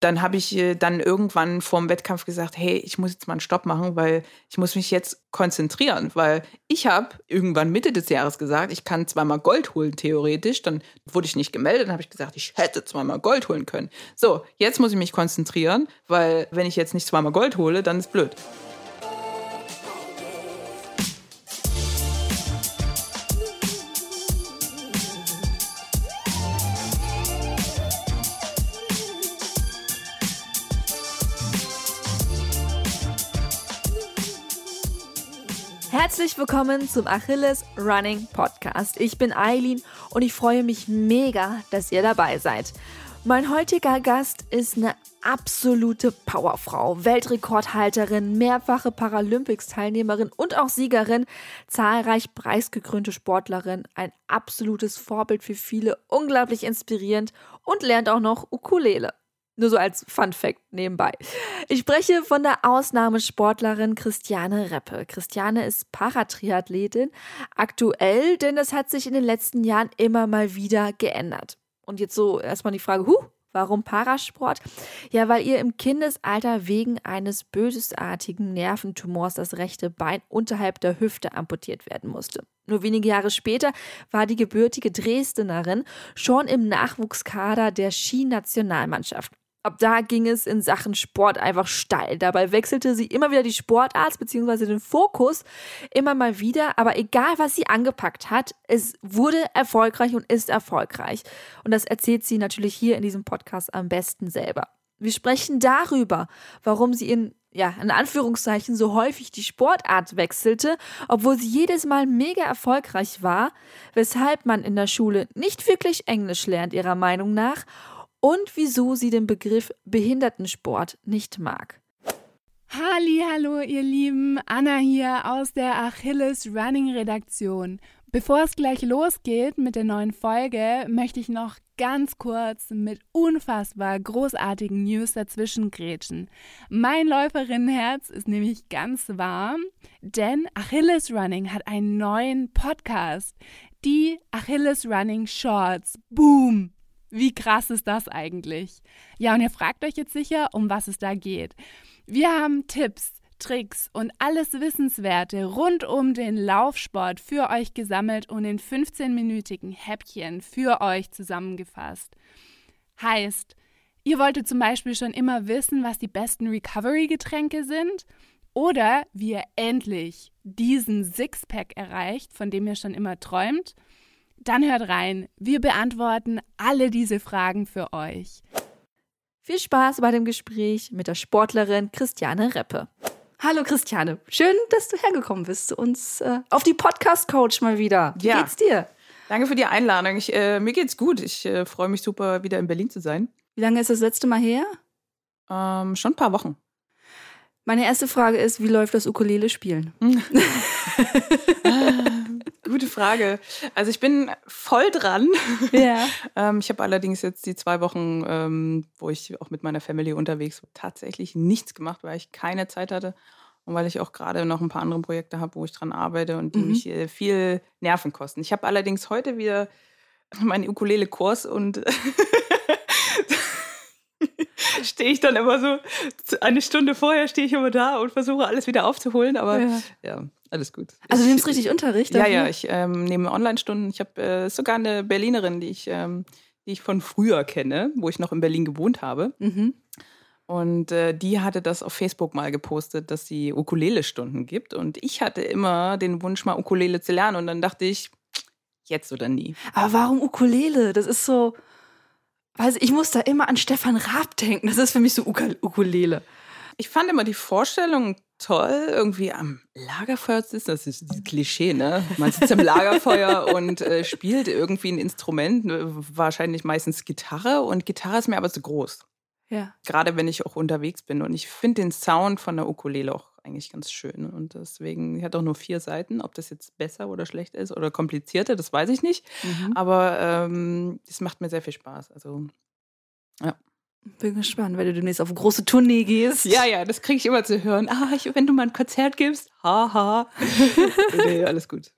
dann habe ich äh, dann irgendwann vorm Wettkampf gesagt, hey, ich muss jetzt mal einen Stopp machen, weil ich muss mich jetzt konzentrieren, weil ich habe irgendwann Mitte des Jahres gesagt, ich kann zweimal Gold holen theoretisch, dann wurde ich nicht gemeldet, dann habe ich gesagt, ich hätte zweimal Gold holen können. So, jetzt muss ich mich konzentrieren, weil wenn ich jetzt nicht zweimal Gold hole, dann ist blöd. Herzlich willkommen zum Achilles Running Podcast. Ich bin Eileen und ich freue mich mega, dass ihr dabei seid. Mein heutiger Gast ist eine absolute Powerfrau, Weltrekordhalterin, mehrfache Paralympics-Teilnehmerin und auch Siegerin, zahlreich preisgekrönte Sportlerin, ein absolutes Vorbild für viele, unglaublich inspirierend und lernt auch noch Ukulele. Nur so als Fun Fact nebenbei. Ich spreche von der Ausnahmesportlerin Christiane Reppe. Christiane ist Paratriathletin, aktuell, denn das hat sich in den letzten Jahren immer mal wieder geändert. Und jetzt so erstmal die Frage, huh, Warum Parasport? Ja, weil ihr im Kindesalter wegen eines bösartigen Nerventumors das rechte Bein unterhalb der Hüfte amputiert werden musste. Nur wenige Jahre später war die gebürtige Dresdnerin schon im Nachwuchskader der Skinationalmannschaft. Ab da ging es in Sachen Sport einfach steil. Dabei wechselte sie immer wieder die Sportart bzw. den Fokus immer mal wieder. Aber egal, was sie angepackt hat, es wurde erfolgreich und ist erfolgreich. Und das erzählt sie natürlich hier in diesem Podcast am besten selber. Wir sprechen darüber, warum sie in ja, in Anführungszeichen so häufig die Sportart wechselte, obwohl sie jedes Mal mega erfolgreich war, weshalb man in der Schule nicht wirklich Englisch lernt, ihrer Meinung nach, und wieso sie den Begriff Behindertensport nicht mag. Halli, hallo ihr Lieben, Anna hier aus der Achilles Running Redaktion. Bevor es gleich losgeht mit der neuen Folge, möchte ich noch ganz kurz mit unfassbar großartigen News dazwischen grätschen. Mein Läuferinnenherz ist nämlich ganz warm, denn Achilles Running hat einen neuen Podcast. Die Achilles Running Shorts. Boom! Wie krass ist das eigentlich? Ja, und ihr fragt euch jetzt sicher, um was es da geht. Wir haben Tipps, Tricks und alles Wissenswerte rund um den Laufsport für euch gesammelt und in 15-minütigen Häppchen für euch zusammengefasst. Heißt, ihr wolltet zum Beispiel schon immer wissen, was die besten Recovery-Getränke sind oder wie ihr endlich diesen Sixpack erreicht, von dem ihr schon immer träumt – dann hört rein. Wir beantworten alle diese Fragen für euch. Viel Spaß bei dem Gespräch mit der Sportlerin Christiane Reppe. Hallo Christiane, schön, dass du hergekommen bist zu uns äh, auf die Podcast Coach mal wieder. Wie ja. geht's dir? Danke für die Einladung. Ich, äh, mir geht's gut. Ich äh, freue mich super, wieder in Berlin zu sein. Wie lange ist das letzte Mal her? Ähm, schon ein paar Wochen. Meine erste Frage ist, wie läuft das Ukulele spielen? Gute Frage. Also ich bin voll dran. Ja. ähm, ich habe allerdings jetzt die zwei Wochen, ähm, wo ich auch mit meiner Family unterwegs war, tatsächlich nichts gemacht, weil ich keine Zeit hatte und weil ich auch gerade noch ein paar andere Projekte habe, wo ich dran arbeite und die mhm. mich äh, viel Nerven kosten. Ich habe allerdings heute wieder meinen Ukulele-Kurs und stehe ich dann immer so, eine Stunde vorher stehe ich immer da und versuche alles wieder aufzuholen, aber ja, ja alles gut. Also du nimmst richtig Unterricht? Ja, ja, ich ähm, nehme Online-Stunden. Ich habe äh, sogar eine Berlinerin, die ich, ähm, die ich von früher kenne, wo ich noch in Berlin gewohnt habe. Mhm. Und äh, die hatte das auf Facebook mal gepostet, dass sie Ukulele-Stunden gibt. Und ich hatte immer den Wunsch, mal Ukulele zu lernen. Und dann dachte ich, jetzt oder nie. Aber warum Ukulele? Das ist so. Also ich muss da immer an Stefan Raab denken. Das ist für mich so Ukulele. Ich fand immer die Vorstellung toll, irgendwie am Lagerfeuer zu sitzen. Das ist dieses Klischee, ne? Man sitzt am Lagerfeuer und äh, spielt irgendwie ein Instrument, ne? wahrscheinlich meistens Gitarre. Und Gitarre ist mir aber zu groß. Ja. Gerade wenn ich auch unterwegs bin. Und ich finde den Sound von der Ukulele auch eigentlich ganz schön. Und deswegen, hat auch nur vier Seiten. Ob das jetzt besser oder schlecht ist oder komplizierter, das weiß ich nicht. Mhm. Aber ähm, es macht mir sehr viel Spaß. Also, ja. Bin gespannt, wenn du demnächst auf eine große Tournee gehst. Ja, ja, das kriege ich immer zu hören. Ah, ich, wenn du mal ein Konzert gibst, haha. nee, alles gut.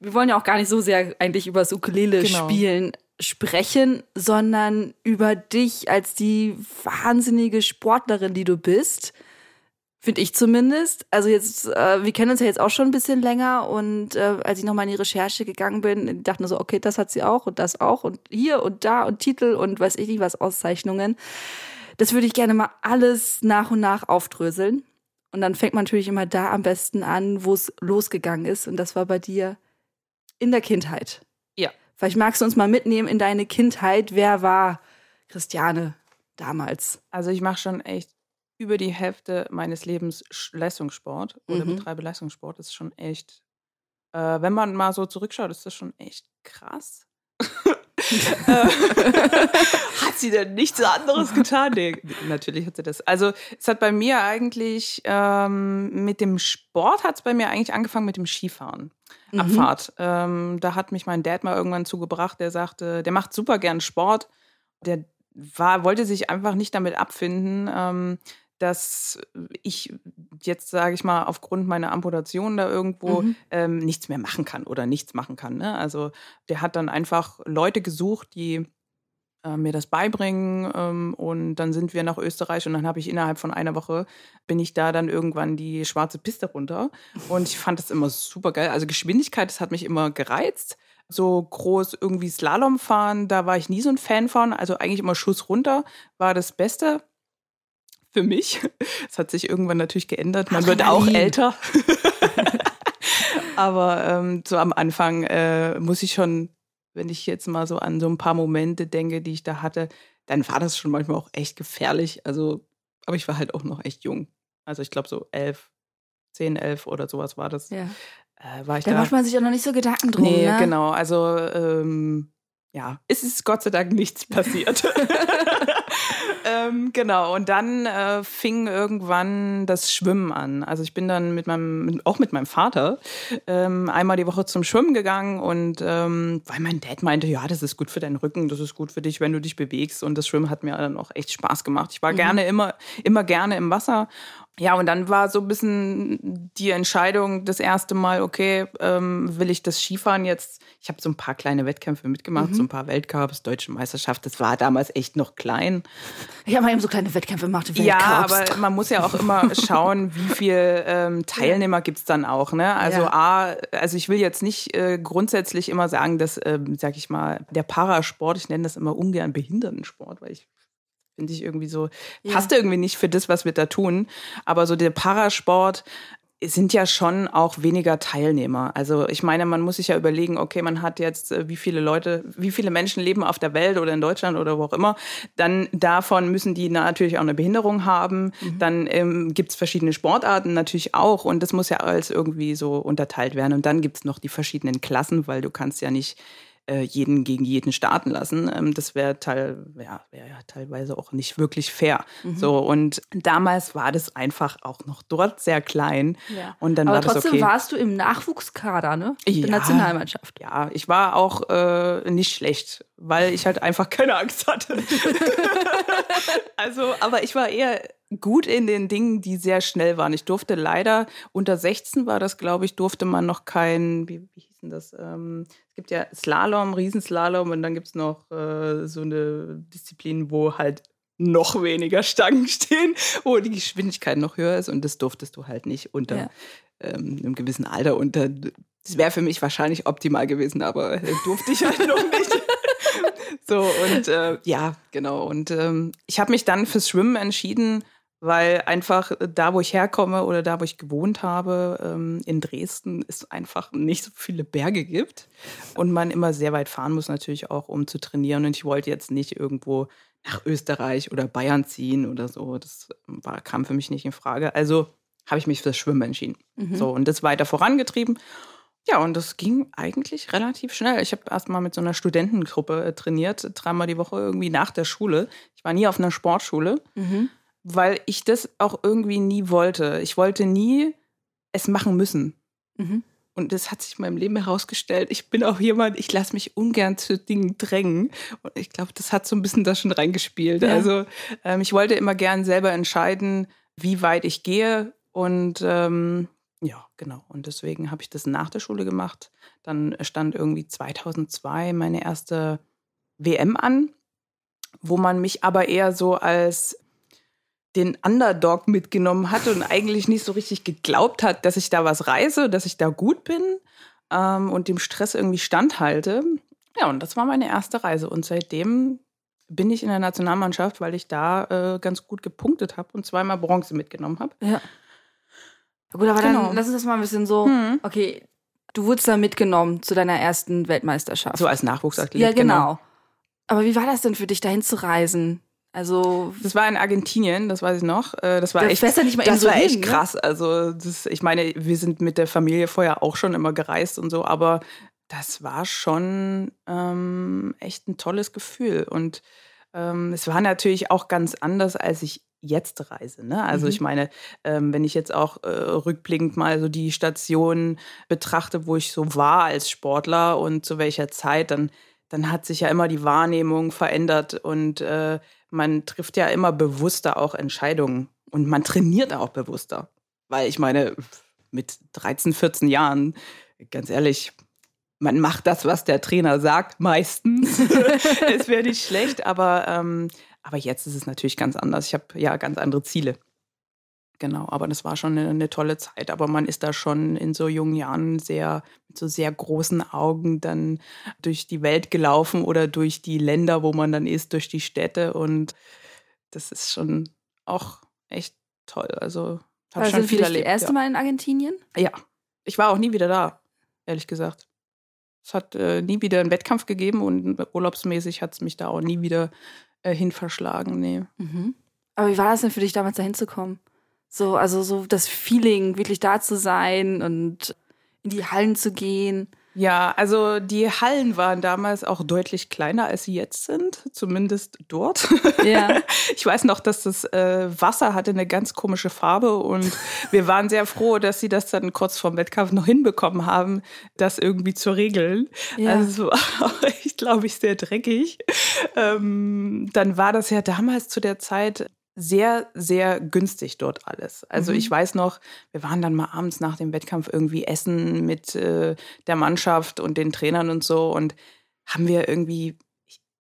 Wir wollen ja auch gar nicht so sehr eigentlich über das Ukulele genau. spielen. Sprechen, sondern über dich als die wahnsinnige Sportlerin, die du bist. Finde ich zumindest. Also jetzt, äh, wir kennen uns ja jetzt auch schon ein bisschen länger und äh, als ich nochmal in die Recherche gegangen bin, dachte nur so, okay, das hat sie auch und das auch und hier und da und Titel und weiß ich nicht was, Auszeichnungen. Das würde ich gerne mal alles nach und nach aufdröseln. Und dann fängt man natürlich immer da am besten an, wo es losgegangen ist. Und das war bei dir in der Kindheit. Vielleicht magst du uns mal mitnehmen in deine Kindheit. Wer war Christiane damals? Also ich mache schon echt über die Hälfte meines Lebens Leistungssport oder mhm. betreibe Leistungssport. Das ist schon echt, äh, wenn man mal so zurückschaut, ist das schon echt krass. hat sie denn nichts anderes getan? Nee, natürlich hat sie das. Also es hat bei mir eigentlich ähm, mit dem Sport hat es bei mir eigentlich angefangen mit dem Skifahren. Mhm. Abfahrt. Ähm, da hat mich mein Dad mal irgendwann zugebracht, der sagte, der macht super gern Sport. Der war, wollte sich einfach nicht damit abfinden, ähm, dass ich jetzt, sage ich mal, aufgrund meiner Amputation da irgendwo mhm. ähm, nichts mehr machen kann oder nichts machen kann. Ne? Also der hat dann einfach Leute gesucht, die äh, mir das beibringen ähm, und dann sind wir nach Österreich und dann habe ich innerhalb von einer Woche bin ich da dann irgendwann die schwarze Piste runter und ich fand das immer super geil. Also Geschwindigkeit, das hat mich immer gereizt. So groß irgendwie Slalom fahren, da war ich nie so ein Fan von. Also eigentlich immer Schuss runter war das Beste für mich. Es hat sich irgendwann natürlich geändert. Man wird auch älter. Aber ähm, so am Anfang äh, muss ich schon, wenn ich jetzt mal so an so ein paar Momente denke, die ich da hatte, dann war das schon manchmal auch echt gefährlich. Also, aber ich war halt auch noch echt jung. Also ich glaube so elf, zehn, elf oder sowas war das. Ja. Äh, war da, da macht man sich auch noch nicht so Gedanken drum. Nee, ne? genau. Also ähm, ja, es ist Gott sei Dank nichts passiert. ähm, genau, und dann äh, fing irgendwann das Schwimmen an. Also ich bin dann mit meinem, auch mit meinem Vater, ähm, einmal die Woche zum Schwimmen gegangen und ähm, weil mein Dad meinte, ja, das ist gut für deinen Rücken, das ist gut für dich, wenn du dich bewegst. Und das Schwimmen hat mir dann auch echt Spaß gemacht. Ich war mhm. gerne immer, immer gerne im Wasser ja, und dann war so ein bisschen die Entscheidung das erste Mal, okay, ähm, will ich das Skifahren jetzt? Ich habe so ein paar kleine Wettkämpfe mitgemacht, mhm. so ein paar Weltcups, Deutsche Meisterschaft. Das war damals echt noch klein. Ich habe mal eben so kleine Wettkämpfe gemacht. Weltcups. Ja, aber man muss ja auch immer schauen, wie viel ähm, Teilnehmer gibt's dann auch. Ne? Also ja. A, also ich will jetzt nicht äh, grundsätzlich immer sagen, dass, äh, sag ich mal, der Parasport, ich nenne das immer ungern Behindertensport, weil ich finde ich irgendwie so, ja. passt irgendwie nicht für das, was wir da tun. Aber so der Parasport sind ja schon auch weniger Teilnehmer. Also ich meine, man muss sich ja überlegen, okay, man hat jetzt, äh, wie viele Leute, wie viele Menschen leben auf der Welt oder in Deutschland oder wo auch immer. Dann davon müssen die natürlich auch eine Behinderung haben. Mhm. Dann ähm, gibt es verschiedene Sportarten natürlich auch und das muss ja alles irgendwie so unterteilt werden. Und dann gibt es noch die verschiedenen Klassen, weil du kannst ja nicht äh, jeden gegen jeden starten lassen. Ähm, das wäre teil, ja, wär ja teilweise auch nicht wirklich fair. Mhm. So, und damals war das einfach auch noch dort sehr klein. Ja. Und dann Aber war trotzdem okay. warst du im Nachwuchskader, ne? Der ja, Nationalmannschaft. Ja, ich war auch äh, nicht schlecht, weil ich halt einfach keine Angst hatte. also, aber ich war eher gut in den Dingen, die sehr schnell waren. Ich durfte leider, unter 16 war das, glaube ich, durfte man noch kein, wie, wie denn das? Ähm, es gibt ja Slalom, Riesenslalom und dann gibt es noch äh, so eine Disziplin, wo halt noch weniger Stangen stehen, wo die Geschwindigkeit noch höher ist und das durftest du halt nicht unter ja. ähm, einem gewissen Alter. Unter, das wäre für mich wahrscheinlich optimal gewesen, aber äh, durfte ich halt noch nicht. so und äh, ja, genau. Und ähm, ich habe mich dann fürs Schwimmen entschieden, weil einfach da, wo ich herkomme oder da, wo ich gewohnt habe, ähm, in Dresden, es einfach nicht so viele Berge gibt und man immer sehr weit fahren muss natürlich auch, um zu trainieren. Und ich wollte jetzt nicht irgendwo nach Österreich oder Bayern ziehen oder so. Das war, kam für mich nicht in Frage. Also habe ich mich fürs Schwimmen entschieden. Mhm. So und das weiter vorangetrieben. Ja, und das ging eigentlich relativ schnell. Ich habe erst mal mit so einer Studentengruppe äh, trainiert, dreimal die Woche irgendwie nach der Schule. Ich war nie auf einer Sportschule. Mhm weil ich das auch irgendwie nie wollte. Ich wollte nie es machen müssen. Mhm. Und das hat sich in meinem Leben herausgestellt. Ich bin auch jemand, ich lasse mich ungern zu Dingen drängen. Und ich glaube, das hat so ein bisschen da schon reingespielt. Ja. Also ähm, ich wollte immer gern selber entscheiden, wie weit ich gehe. Und ähm, ja, genau. Und deswegen habe ich das nach der Schule gemacht. Dann stand irgendwie 2002 meine erste WM an, wo man mich aber eher so als den Underdog mitgenommen hat und eigentlich nicht so richtig geglaubt hat, dass ich da was reise, dass ich da gut bin ähm, und dem Stress irgendwie standhalte. Ja, und das war meine erste Reise. Und seitdem bin ich in der Nationalmannschaft, weil ich da äh, ganz gut gepunktet habe und zweimal Bronze mitgenommen habe. Ja. Gut, aber genau. dann lass uns das mal ein bisschen so. Hm. Okay, du wurdest da mitgenommen zu deiner ersten Weltmeisterschaft. So als Nachwuchsathlet. Ja, genau. genau. Aber wie war das denn für dich, dahin zu reisen? Also das war in Argentinien, das weiß ich noch. Äh, das war das echt, ja nicht mal das so war echt hin, ne? krass. Also das, ich meine, wir sind mit der Familie vorher auch schon immer gereist und so, aber das war schon ähm, echt ein tolles Gefühl. Und ähm, es war natürlich auch ganz anders, als ich jetzt reise. Ne? Also mhm. ich meine, ähm, wenn ich jetzt auch äh, rückblickend mal so die Stationen betrachte, wo ich so war als Sportler und zu welcher Zeit, dann, dann hat sich ja immer die Wahrnehmung verändert und äh, man trifft ja immer bewusster auch Entscheidungen und man trainiert auch bewusster. Weil ich meine, mit 13, 14 Jahren, ganz ehrlich, man macht das, was der Trainer sagt, meistens. es wäre nicht schlecht, aber, ähm, aber jetzt ist es natürlich ganz anders. Ich habe ja ganz andere Ziele. Genau, aber das war schon eine, eine, tolle Zeit. Aber man ist da schon in so jungen Jahren sehr, mit so sehr großen Augen dann durch die Welt gelaufen oder durch die Länder, wo man dann ist, durch die Städte. Und das ist schon auch echt toll. Also, habe also schon viel erlebt. Das erste ja. Mal in Argentinien? Ja. Ich war auch nie wieder da, ehrlich gesagt. Es hat äh, nie wieder einen Wettkampf gegeben und urlaubsmäßig hat es mich da auch nie wieder äh, hin verschlagen. Nee. Mhm. Aber wie war das denn für dich damals da hinzukommen? So, also so das Feeling, wirklich da zu sein und in die Hallen zu gehen. Ja, also die Hallen waren damals auch deutlich kleiner, als sie jetzt sind, zumindest dort. Ja. Ich weiß noch, dass das äh, Wasser hatte eine ganz komische Farbe und wir waren sehr froh, dass sie das dann kurz vorm Wettkampf noch hinbekommen haben, das irgendwie zu regeln. Ja. Also ich glaube ich sehr dreckig. Ähm, dann war das ja damals zu der Zeit sehr, sehr günstig dort alles. Also mhm. ich weiß noch, wir waren dann mal abends nach dem Wettkampf irgendwie essen mit äh, der Mannschaft und den Trainern und so und haben wir irgendwie,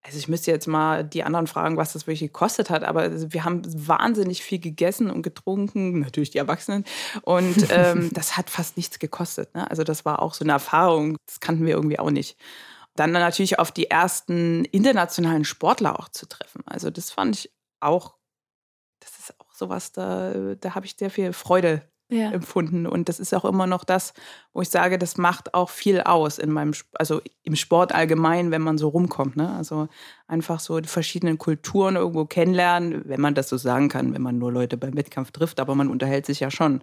also ich müsste jetzt mal die anderen fragen, was das wirklich gekostet hat, aber wir haben wahnsinnig viel gegessen und getrunken, natürlich die Erwachsenen und ähm, das hat fast nichts gekostet. Ne? Also das war auch so eine Erfahrung, das kannten wir irgendwie auch nicht. Dann natürlich auf die ersten internationalen Sportler auch zu treffen. Also das fand ich auch sowas, da, da habe ich sehr viel Freude ja. empfunden. Und das ist auch immer noch das, wo ich sage, das macht auch viel aus in meinem, also im Sport allgemein, wenn man so rumkommt. Ne? Also einfach so die verschiedenen Kulturen irgendwo kennenlernen, wenn man das so sagen kann, wenn man nur Leute beim Wettkampf trifft, aber man unterhält sich ja schon.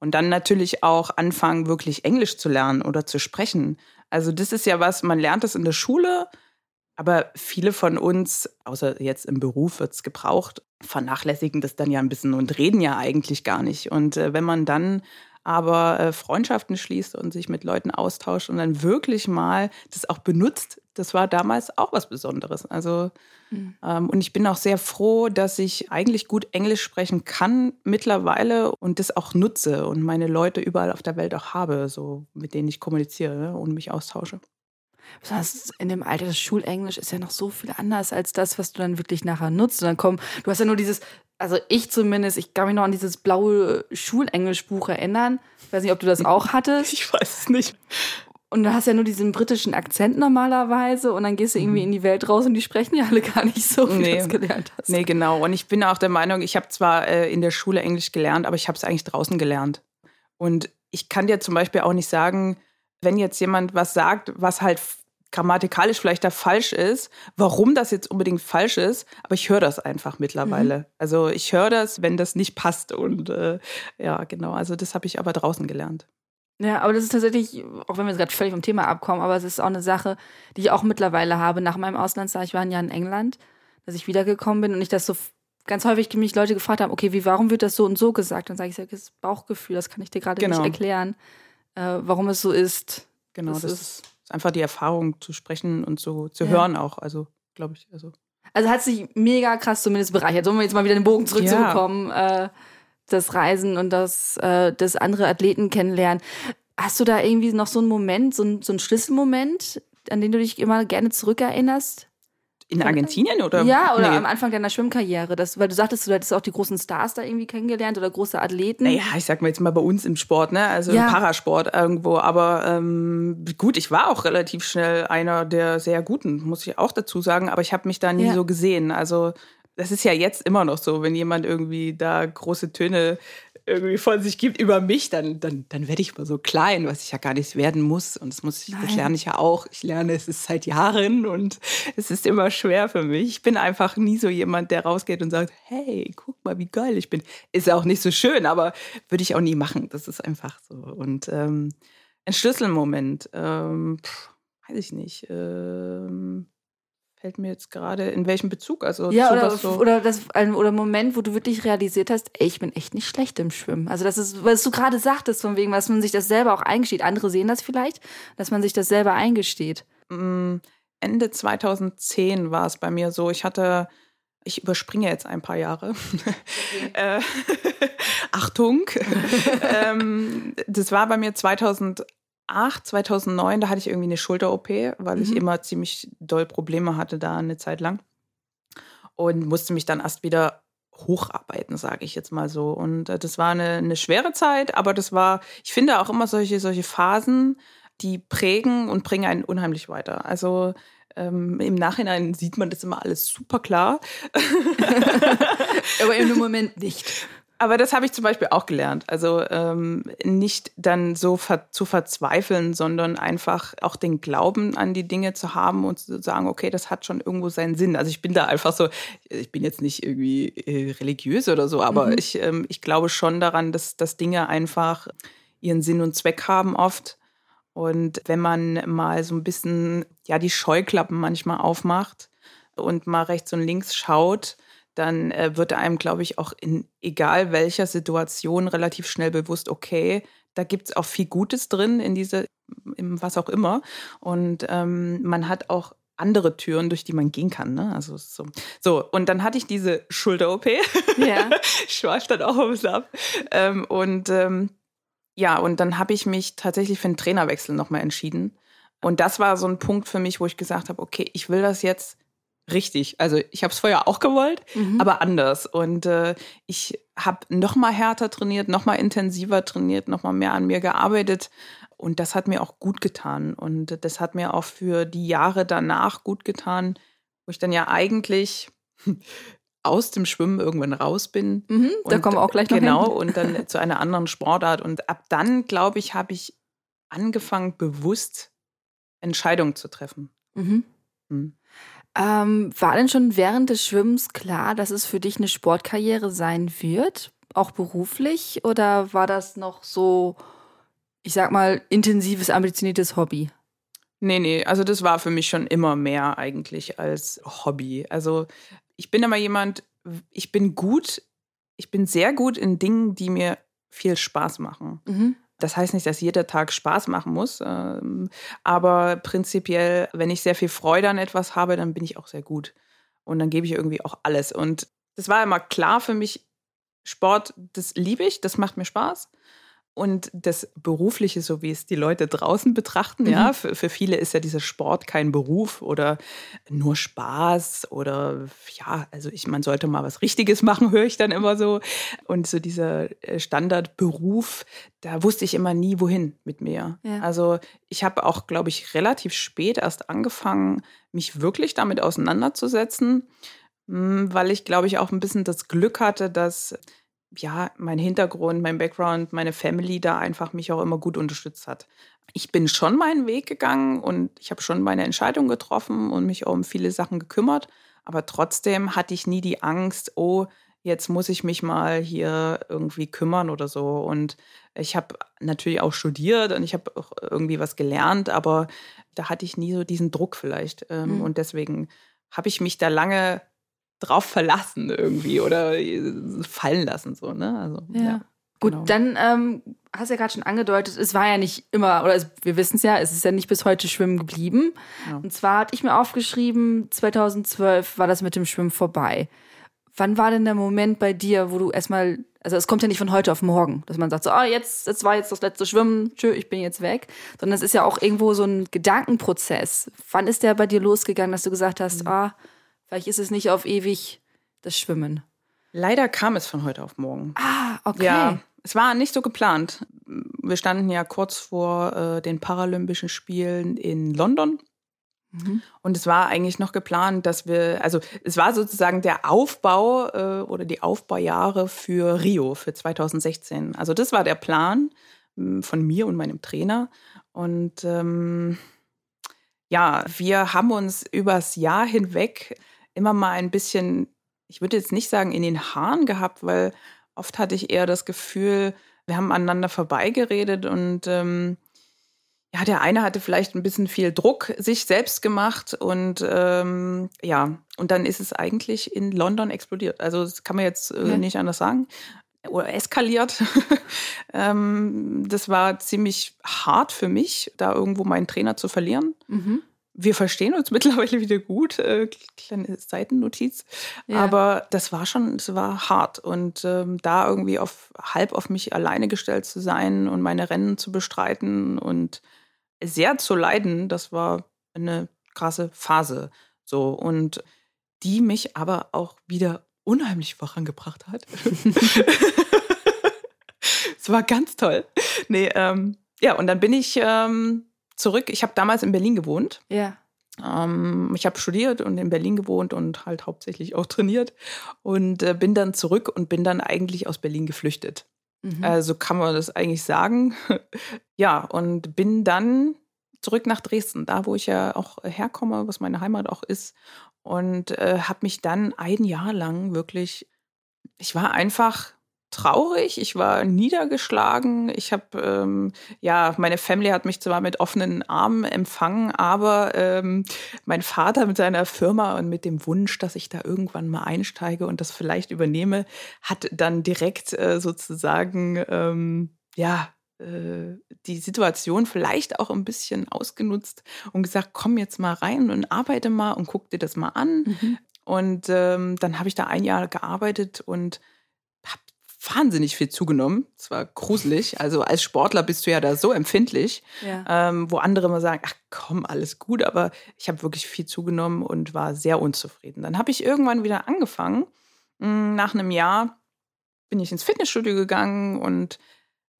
Und dann natürlich auch anfangen, wirklich Englisch zu lernen oder zu sprechen. Also das ist ja was, man lernt das in der Schule, aber viele von uns, außer jetzt im Beruf wird es gebraucht, vernachlässigen das dann ja ein bisschen und reden ja eigentlich gar nicht. Und äh, wenn man dann aber äh, Freundschaften schließt und sich mit Leuten austauscht und dann wirklich mal das auch benutzt, das war damals auch was Besonderes. Also mhm. ähm, und ich bin auch sehr froh, dass ich eigentlich gut Englisch sprechen kann mittlerweile und das auch nutze und meine Leute überall auf der Welt auch habe, so mit denen ich kommuniziere ne, und mich austausche. Besonders in dem Alter, das Schulenglisch ist ja noch so viel anders als das, was du dann wirklich nachher nutzt. Und dann kommen, du hast ja nur dieses, also ich zumindest, ich kann mich noch an dieses blaue Schulenglischbuch erinnern. Ich weiß nicht, ob du das auch hattest. Ich weiß es nicht. Und du hast ja nur diesen britischen Akzent normalerweise und dann gehst du irgendwie mhm. in die Welt raus und die sprechen ja alle gar nicht so, wie nee. du es gelernt hast. Nee, genau. Und ich bin auch der Meinung, ich habe zwar äh, in der Schule Englisch gelernt, aber ich habe es eigentlich draußen gelernt. Und ich kann dir zum Beispiel auch nicht sagen, wenn jetzt jemand was sagt, was halt grammatikalisch vielleicht da falsch ist, warum das jetzt unbedingt falsch ist, aber ich höre das einfach mittlerweile. Mhm. Also ich höre das, wenn das nicht passt. Und äh, ja, genau, also das habe ich aber draußen gelernt. Ja, aber das ist tatsächlich, auch wenn wir jetzt gerade völlig vom Thema abkommen, aber es ist auch eine Sache, die ich auch mittlerweile habe nach meinem Auslandsjahr. Ich war ein Jahr in England, dass ich wiedergekommen bin und ich das so ganz häufig mich Leute gefragt haben, okay, wie, warum wird das so und so gesagt? Dann sage ich, das ist Bauchgefühl, das kann ich dir gerade genau. nicht erklären, äh, warum es so ist. Genau, das, das ist einfach die Erfahrung zu sprechen und so zu ja. hören auch. Also, glaube ich. Also. also hat sich mega krass zumindest bereichert. Sollen wir jetzt mal wieder den Bogen zurückzubekommen? Ja. Äh, das Reisen und das, äh, das andere Athleten kennenlernen. Hast du da irgendwie noch so einen Moment, so, ein, so einen Schlüsselmoment, an den du dich immer gerne zurückerinnerst? In Argentinien oder? Ja, oder Nee. am Anfang deiner Schwimmkarriere. Das, weil du sagtest, du hättest auch die großen Stars da irgendwie kennengelernt oder große Athleten. Naja, ich sag mal jetzt mal bei uns im Sport, ne? Also Ja. im Parasport irgendwo. Aber ähm, gut, ich war auch relativ schnell einer der sehr Guten, muss ich auch dazu sagen. Aber ich habe mich da nie Ja. so gesehen. Also das ist ja jetzt immer noch so, wenn jemand irgendwie da große Töne irgendwie von sich gibt über mich, dann, dann, dann werde ich immer so klein, was ich ja gar nicht werden muss. Und das muss ich, das lerne ich ja auch. Ich lerne es ist seit Jahren und es ist immer schwer für mich. Ich bin einfach nie so jemand, der rausgeht und sagt, hey, guck mal, wie geil ich bin. Ist auch nicht so schön, aber würde ich auch nie machen. Das ist einfach so. Und ähm, ein Schlüsselmoment, ähm, pff, weiß ich nicht. Ähm, fällt mir jetzt gerade in welchem Bezug? Also Ja, oder, so. oder das oder Moment, wo du wirklich realisiert hast, ey, ich bin echt nicht schlecht im Schwimmen. Also das ist, was du gerade sagtest, von wegen, was man sich das selber auch eingesteht. Andere sehen das vielleicht, dass man sich das selber eingesteht. Mm, Ende 2010 war es bei mir so. Ich hatte, ich überspringe jetzt ein paar Jahre. äh, Achtung. ähm, das war bei mir 2008, 2009, da hatte ich irgendwie eine Schulter-OP, weil ich Mhm. immer ziemlich doll Probleme hatte da eine Zeit lang. Und musste mich dann erst wieder hocharbeiten, sage ich jetzt mal so. Und äh, das war eine, eine schwere Zeit, aber das war, ich finde auch immer solche, solche Phasen, die prägen und bringen einen unheimlich weiter. Also ähm, im Nachhinein sieht man das immer alles super klar. Aber im Moment nicht. Aber das habe ich zum Beispiel auch gelernt. Also ähm, nicht dann so ver zu verzweifeln, sondern einfach auch den Glauben an die Dinge zu haben und zu sagen, okay, das hat schon irgendwo seinen Sinn. Also ich bin da einfach so, ich bin jetzt nicht irgendwie äh, religiös oder so, aber Mhm. ich, ähm, ich glaube schon daran, dass, dass Dinge einfach ihren Sinn und Zweck haben oft. Und wenn man mal so ein bisschen, ja, die Scheuklappen manchmal aufmacht und mal rechts und links schaut, dann äh, wird einem, glaube ich, auch in egal welcher Situation relativ schnell bewusst, okay, da gibt es auch viel Gutes drin in diese, im was auch immer. Und ähm, man hat auch andere Türen, durch die man gehen kann. Ne? Also so. so, und dann hatte ich diese Schulter-OP. Ja. Schwarz stand auch ein bisschen ab. Ähm, und ähm, ja, und dann habe ich mich tatsächlich für einen Trainerwechsel nochmal entschieden. Und das war so ein Punkt für mich, wo ich gesagt habe, okay, ich will das jetzt richtig. Also ich habe es vorher auch gewollt, Mhm. aber anders. Und äh, ich habe noch mal härter trainiert, noch mal intensiver trainiert, noch mal mehr an mir gearbeitet. Und das hat mir auch gut getan. Und das hat mir auch für die Jahre danach gut getan, wo ich dann ja eigentlich aus dem Schwimmen irgendwann raus bin. Mhm, da kommen wir auch gleich noch Genau, hin. und dann zu einer anderen Sportart. Und ab dann, glaube ich, habe ich angefangen, bewusst Entscheidungen zu treffen. Mhm. Hm. Ähm, war denn schon während des Schwimmens klar, dass es für dich eine Sportkarriere sein wird? Auch beruflich? Oder war das noch so, ich sag mal, intensives, ambitioniertes Hobby? Nee, nee, also das war für mich schon immer mehr eigentlich als Hobby. Also ich bin immer jemand, ich bin gut, ich bin sehr gut in Dingen, die mir viel Spaß machen. Mhm. Das heißt nicht, dass jeder Tag Spaß machen muss, ähm, aber prinzipiell, wenn ich sehr viel Freude an etwas habe, dann bin ich auch sehr gut. Und dann gebe ich irgendwie auch alles. Und das war immer klar für mich, Sport, das liebe ich, das macht mir Spaß. Und das Berufliche, so wie es die Leute draußen betrachten, Mhm. ja, für, für viele ist ja dieser Sport kein Beruf oder nur Spaß oder ja, also ich, man sollte mal was Richtiges machen, höre ich dann immer so. Und so dieser äh, Standardberuf, da wusste ich immer nie, wohin mit mir. Ja. Also ich habe auch, glaube ich, relativ spät erst angefangen, mich wirklich damit auseinanderzusetzen, mh, weil ich, glaube ich, auch ein bisschen das Glück hatte, dass ja, mein Hintergrund, mein Background, meine Family da einfach mich auch immer gut unterstützt hat. Ich bin schon meinen Weg gegangen und ich habe schon meine Entscheidung getroffen und mich auch um viele Sachen gekümmert. Aber trotzdem hatte ich nie die Angst, oh, jetzt muss ich mich mal hier irgendwie kümmern oder so. Und ich habe natürlich auch studiert und ich habe auch irgendwie was gelernt, aber da hatte ich nie so diesen Druck vielleicht. Ähm, Mhm. Und deswegen habe ich mich da lange drauf verlassen irgendwie oder äh, fallen lassen so ne also Ja. ja, Gut, genau. dann ähm, hast du ja gerade schon angedeutet, es war ja nicht immer, oder es, wir wissen es ja, es ist ja nicht bis heute Schwimmen geblieben. Ja. Und zwar hatte ich mir aufgeschrieben, 2012 war das mit dem Schwimmen vorbei. Wann war denn der Moment bei dir, wo du erstmal, also es kommt ja nicht von heute auf morgen, dass man sagt so, ah, jetzt, jetzt war jetzt das letzte Schwimmen, tschö, ich bin jetzt weg, sondern es ist ja auch irgendwo so ein Gedankenprozess. Wann ist der bei dir losgegangen, dass du gesagt hast, ah, Vielleicht ist es nicht auf ewig das Schwimmen. Leider kam es von heute auf morgen. Ah, okay. Ja, es war nicht so geplant. Wir standen ja kurz vor äh, den Paralympischen Spielen in London. Mhm. Und es war eigentlich noch geplant, dass wir, also es war sozusagen der Aufbau äh, oder die Aufbaujahre für Rio, für 2016. Also das war der Plan mh, von mir und meinem Trainer. Und ähm, ja, wir haben uns übers Jahr hinweg immer mal ein bisschen, ich würde jetzt nicht sagen in den Haaren gehabt, weil oft hatte ich eher das Gefühl, wir haben aneinander vorbeigeredet und ähm, ja, der eine hatte vielleicht ein bisschen viel Druck sich selbst gemacht und ähm, ja, und dann ist es eigentlich in London explodiert. Also das kann man jetzt äh, Ja. nicht anders sagen. Oder eskaliert. ähm, das war ziemlich hart für mich, da irgendwo meinen Trainer zu verlieren. Mhm. Wir verstehen uns mittlerweile wieder gut, äh, kleine Seitennotiz. Ja. Aber das war schon, es war hart. Und ähm, da irgendwie auf halb auf mich alleine gestellt zu sein und meine Rennen zu bestreiten und sehr zu leiden, das war eine krasse Phase. So. Und die mich aber auch wieder unheimlich vorangebracht hat. Es war ganz toll. Nee, ähm, ja, und dann bin ich ähm, zurück. Ich habe damals in Berlin gewohnt. Ja. Ähm, ich habe studiert und in Berlin gewohnt und halt hauptsächlich auch trainiert und äh, bin dann zurück und bin dann eigentlich aus Berlin geflüchtet. Mhm. Also kann man das eigentlich sagen. ja, und bin dann zurück nach Dresden, da wo ich ja auch herkomme, was meine Heimat auch ist. Und äh, habe mich dann ein Jahr lang wirklich, ich war einfach traurig, ich war niedergeschlagen. Ich habe, ähm, ja, meine Family hat mich zwar mit offenen Armen empfangen, aber ähm, mein Vater mit seiner Firma und mit dem Wunsch, dass ich da irgendwann mal einsteige und das vielleicht übernehme, hat dann direkt äh, sozusagen, ähm, ja, äh, die Situation vielleicht auch ein bisschen ausgenutzt und gesagt, komm jetzt mal rein und arbeite mal und guck dir das mal an. Mhm. Und ähm, dann habe ich da ein Jahr gearbeitet und wahnsinnig viel zugenommen. Es war gruselig. Also als Sportler bist du ja da so empfindlich, Ja. ähm, wo andere immer sagen, ach komm, alles gut. Aber ich habe wirklich viel zugenommen und war sehr unzufrieden. Dann habe ich irgendwann wieder angefangen. Mm, Nach einem Jahr bin ich ins Fitnessstudio gegangen und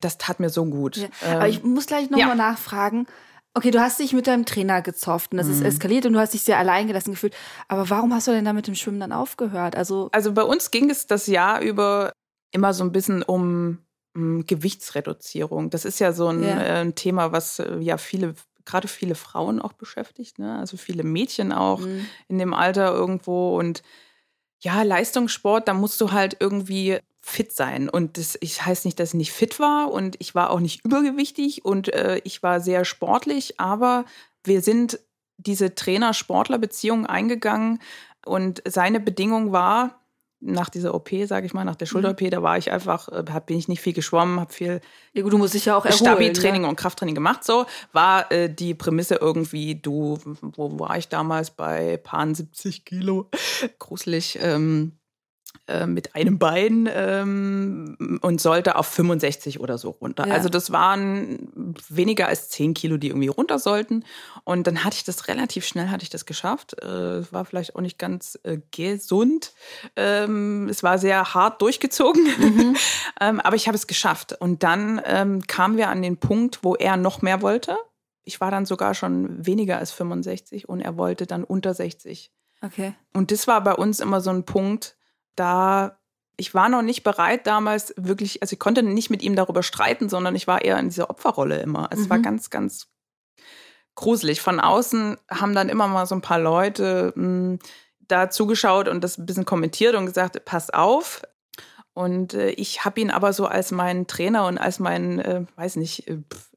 das tat mir so gut. Ja. Ähm, Aber ich muss gleich nochmal ja. mal nachfragen. Okay, du hast dich mit deinem Trainer gezofft und das ist Mhm. eskaliert und du hast dich sehr alleingelassen gefühlt. Aber warum hast du denn da mit dem Schwimmen dann aufgehört? Also, Also bei uns ging es das Jahr über immer so ein bisschen um, um Gewichtsreduzierung. Das ist ja so ein, Ja. äh, ein Thema, was äh, ja viele, gerade viele Frauen auch beschäftigt, ne? Also viele Mädchen auch mh, in dem Alter irgendwo. Und ja, Leistungssport, da musst du halt irgendwie fit sein. Und das ich heißt nicht, dass ich nicht fit war und ich war auch nicht übergewichtig und äh, ich war sehr sportlich, aber wir sind diese Trainer-Sportler-Beziehung eingegangen und seine Bedingung war, nach dieser OP, sage ich mal, nach der Schulter-OP, da war ich einfach, äh, hab, bin ich nicht viel geschwommen, habe viel ja gut, du musst dich ja auch erholen. Stabi-Training ne? und Krafttraining gemacht. So war äh, die Prämisse irgendwie, du, wo war ich damals bei paar 70 Kilo? Gruselig. Ähm, äh, mit einem Bein ähm, und sollte auf 65 oder so runter. Ja. Also das waren weniger als 10 Kilo, die irgendwie runter sollten. Und dann hatte ich das relativ schnell, hatte ich das geschafft. Äh, war vielleicht auch nicht ganz äh, gesund. Ähm, es war sehr hart durchgezogen. Mhm. ähm, aber ich habe es geschafft. Und dann ähm, kamen wir an den Punkt, wo er noch mehr wollte. Ich war dann sogar schon weniger als 65 und er wollte dann unter 60. Okay. Und das war bei uns immer so ein Punkt, da ich war noch nicht bereit damals wirklich, also ich konnte nicht mit ihm darüber streiten, sondern ich war eher in dieser Opferrolle immer. Es war Mhm. ganz, ganz gruselig. Von außen haben dann immer mal so ein paar Leute mh, da zugeschaut und das ein bisschen kommentiert und gesagt, pass auf. Und äh, ich habe ihn aber so als meinen Trainer und als meinen, äh, weiß nicht, äh, pf,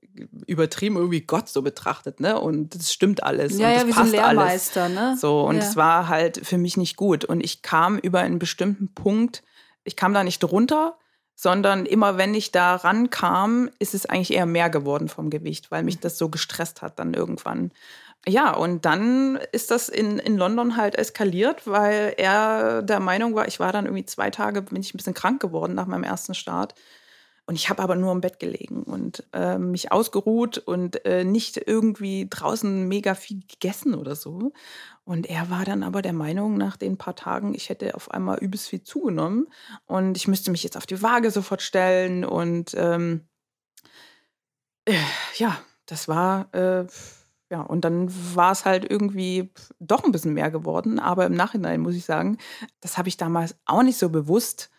übertrieben irgendwie Gott so betrachtet, ne? Und das stimmt alles. Ja, und das ja, wie so ein passt alles. Lehrmeister, ne? So, und Ja. es war halt für mich nicht gut. Und ich kam über einen bestimmten Punkt, ich kam da nicht runter, sondern immer wenn ich da rankam, ist es eigentlich eher mehr geworden vom Gewicht, weil mich Mhm. das so gestresst hat dann irgendwann. Ja, und dann ist das in, in London halt eskaliert, weil er der Meinung war, ich war dann irgendwie zwei Tage, bin ich ein bisschen krank geworden nach meinem ersten Start. Und ich habe aber nur im Bett gelegen und äh, mich ausgeruht und äh, nicht irgendwie draußen mega viel gegessen oder so. Und er war dann aber der Meinung, nach den paar Tagen, ich hätte auf einmal übelst viel zugenommen und ich müsste mich jetzt auf die Waage sofort stellen. Und ähm, äh, ja, das war, äh, ja, und dann war es halt irgendwie doch ein bisschen mehr geworden. Aber im Nachhinein muss ich sagen, das habe ich damals auch nicht so bewusst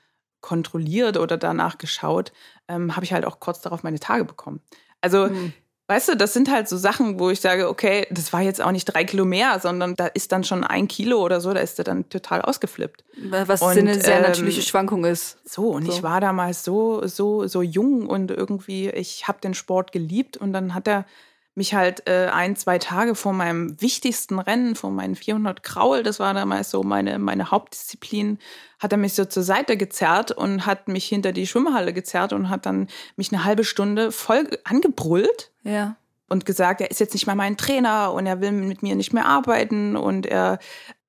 kontrolliert oder danach geschaut, ähm, habe ich halt auch kurz darauf meine Tage bekommen. Also mhm. Weißt du, das sind halt so Sachen, wo ich sage, okay, das war jetzt auch nicht drei Kilo mehr, sondern da ist dann schon ein Kilo oder so, da ist er dann total ausgeflippt. Was und, eine sehr ähm, natürliche Schwankung ist. So, und so. ich war damals so, so, so jung und irgendwie, ich habe den Sport geliebt und dann hat er mich halt äh, ein, zwei Tage vor meinem wichtigsten Rennen, vor meinen 400 Kraul, das war damals so meine, meine Hauptdisziplin, hat er mich so zur Seite gezerrt und hat mich hinter die Schwimmhalle gezerrt und hat dann mich eine halbe Stunde voll angebrüllt. Ja. Und gesagt, er ist jetzt nicht mehr mein Trainer und er will mit mir nicht mehr arbeiten und er,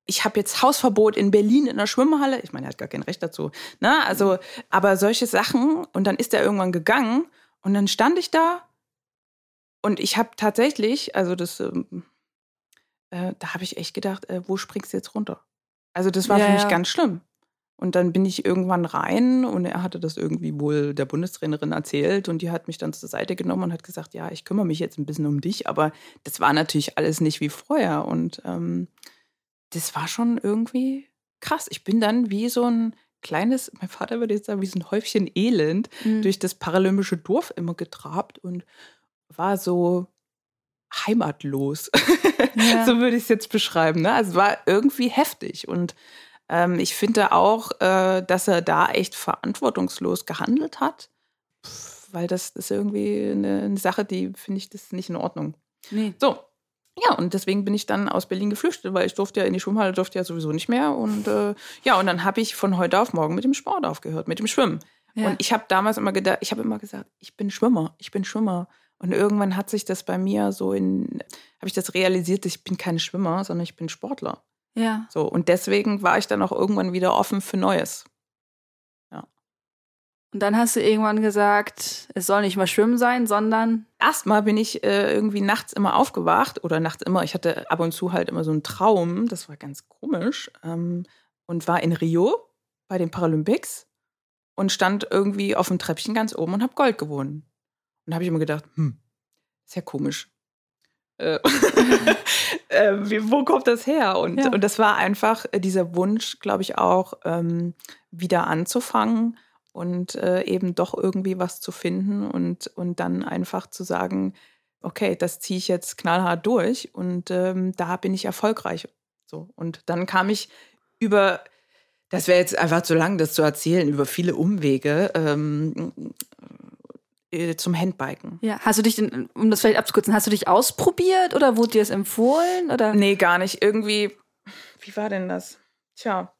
ich habe jetzt Hausverbot in Berlin in der Schwimmhalle. Ich meine, er hat gar kein Recht dazu. Ne? Also, aber solche Sachen und dann ist er irgendwann gegangen und dann stand ich da und ich habe tatsächlich, also das, ähm, äh, da habe ich echt gedacht, äh, wo springst du jetzt runter? Also das war ja, für mich ja. ganz schlimm. Und dann bin ich irgendwann rein und er hatte das irgendwie wohl der Bundestrainerin erzählt und die hat mich dann zur Seite genommen und hat gesagt, ja, ich kümmere mich jetzt ein bisschen um dich, aber das war natürlich alles nicht wie vorher und ähm, das war schon irgendwie krass. Ich bin dann wie so ein kleines, mein Vater würde jetzt sagen, wie so ein Häufchen Elend mhm. durch das paralympische Dorf immer getrabt und war so heimatlos. Ja. so würde ich es jetzt beschreiben. Ne? Also war irgendwie heftig. Und ähm, ich finde auch, äh, dass er da echt verantwortungslos gehandelt hat. Weil das ist irgendwie eine, eine Sache, die finde ich das nicht in Ordnung. Nee. So. Ja, und deswegen bin ich dann aus Berlin geflüchtet, weil ich durfte ja in die Schwimmhalle, durfte ja sowieso nicht mehr. Und äh, ja, und dann habe ich von heute auf morgen mit dem Sport aufgehört, mit dem Schwimmen. Ja. Und ich habe damals immer gedacht, ich habe immer gesagt, ich bin Schwimmer, ich bin Schwimmer. Und irgendwann hat sich das bei mir so in, habe ich das realisiert, ich bin kein Schwimmer, sondern ich bin Sportler. Ja. So, und deswegen war ich dann auch irgendwann wieder offen für Neues. Ja. Und dann hast du irgendwann gesagt, es soll nicht mal Schwimmen sein, sondern. Erstmal bin ich äh, irgendwie nachts immer aufgewacht oder nachts immer, ich hatte ab und zu halt immer so einen Traum, das war ganz komisch, ähm, und war in Rio bei den Paralympics und stand irgendwie auf dem Treppchen ganz oben und habe Gold gewonnen. Und da habe ich immer gedacht, hm, ist ja komisch. Äh, äh, wie, wo kommt das her? Und, ja. und das war einfach äh, dieser Wunsch, glaube ich, auch ähm, wieder anzufangen und äh, eben doch irgendwie was zu finden und, und dann einfach zu sagen, okay, das ziehe ich jetzt knallhart durch und ähm, da bin ich erfolgreich. So. Und dann kam ich über, das wäre jetzt einfach zu lang, das zu erzählen, über viele Umwege. Ähm, äh, zum Handbiken. Ja, hast du dich, denn, um das vielleicht abzukürzen, hast du dich ausprobiert oder wurde dir das empfohlen? Oder? Nee, gar nicht. Irgendwie, wie war denn das? Tja,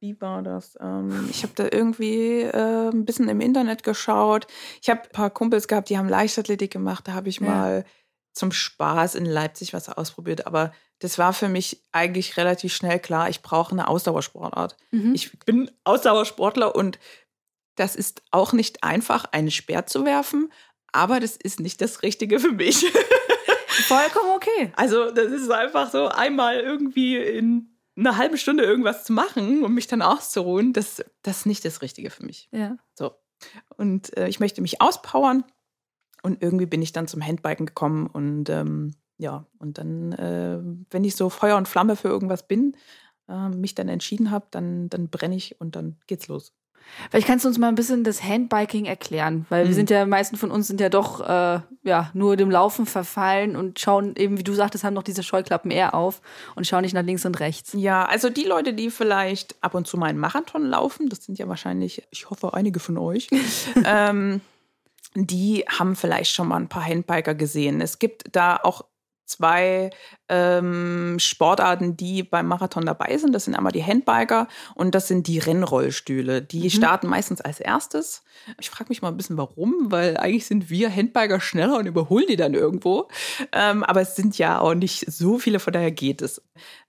wie war das? Ähm, ich habe da irgendwie äh, ein bisschen im Internet geschaut. Ich habe ein paar Kumpels gehabt, die haben Leichtathletik gemacht. Da habe ich ja. mal zum Spaß in Leipzig was ausprobiert. Aber das war für mich eigentlich relativ schnell klar, ich brauche eine Ausdauersportart. Mhm. Ich bin Ausdauersportler und das ist auch nicht einfach, einen Speer zu werfen, aber das ist nicht das Richtige für mich. Vollkommen okay. Also, das ist einfach so, einmal irgendwie in einer halben Stunde irgendwas zu machen, um mich dann auszuruhen, das, das ist nicht das Richtige für mich. Ja. So. Und äh, ich möchte mich auspowern. Und irgendwie bin ich dann zum Handbiken gekommen und ähm, ja, und dann, äh, wenn ich so Feuer und Flamme für irgendwas bin, äh, mich dann entschieden habe, dann, dann brenne ich und dann geht's los. Vielleicht kannst du uns mal ein bisschen das Handbiking erklären, weil mhm. wir sind ja, meisten von uns sind ja doch äh, ja, nur dem Laufen verfallen und schauen eben, wie du sagtest, haben noch diese Scheuklappen eher auf und schauen nicht nach links und rechts. Ja, also die Leute, die vielleicht ab und zu mal einen Marathon laufen, das sind ja wahrscheinlich, ich hoffe, einige von euch, ähm, die haben vielleicht schon mal ein paar Handbiker gesehen. Es gibt da auch zwei ähm, Sportarten, die beim Marathon dabei sind. Das sind einmal die Handbiker und das sind die Rennrollstühle. Die mhm. starten meistens als erstes. Ich frage mich mal ein bisschen, warum, weil eigentlich sind wir Handbiker schneller und überholen die dann irgendwo. Ähm, aber es sind ja auch nicht so viele, von daher geht es.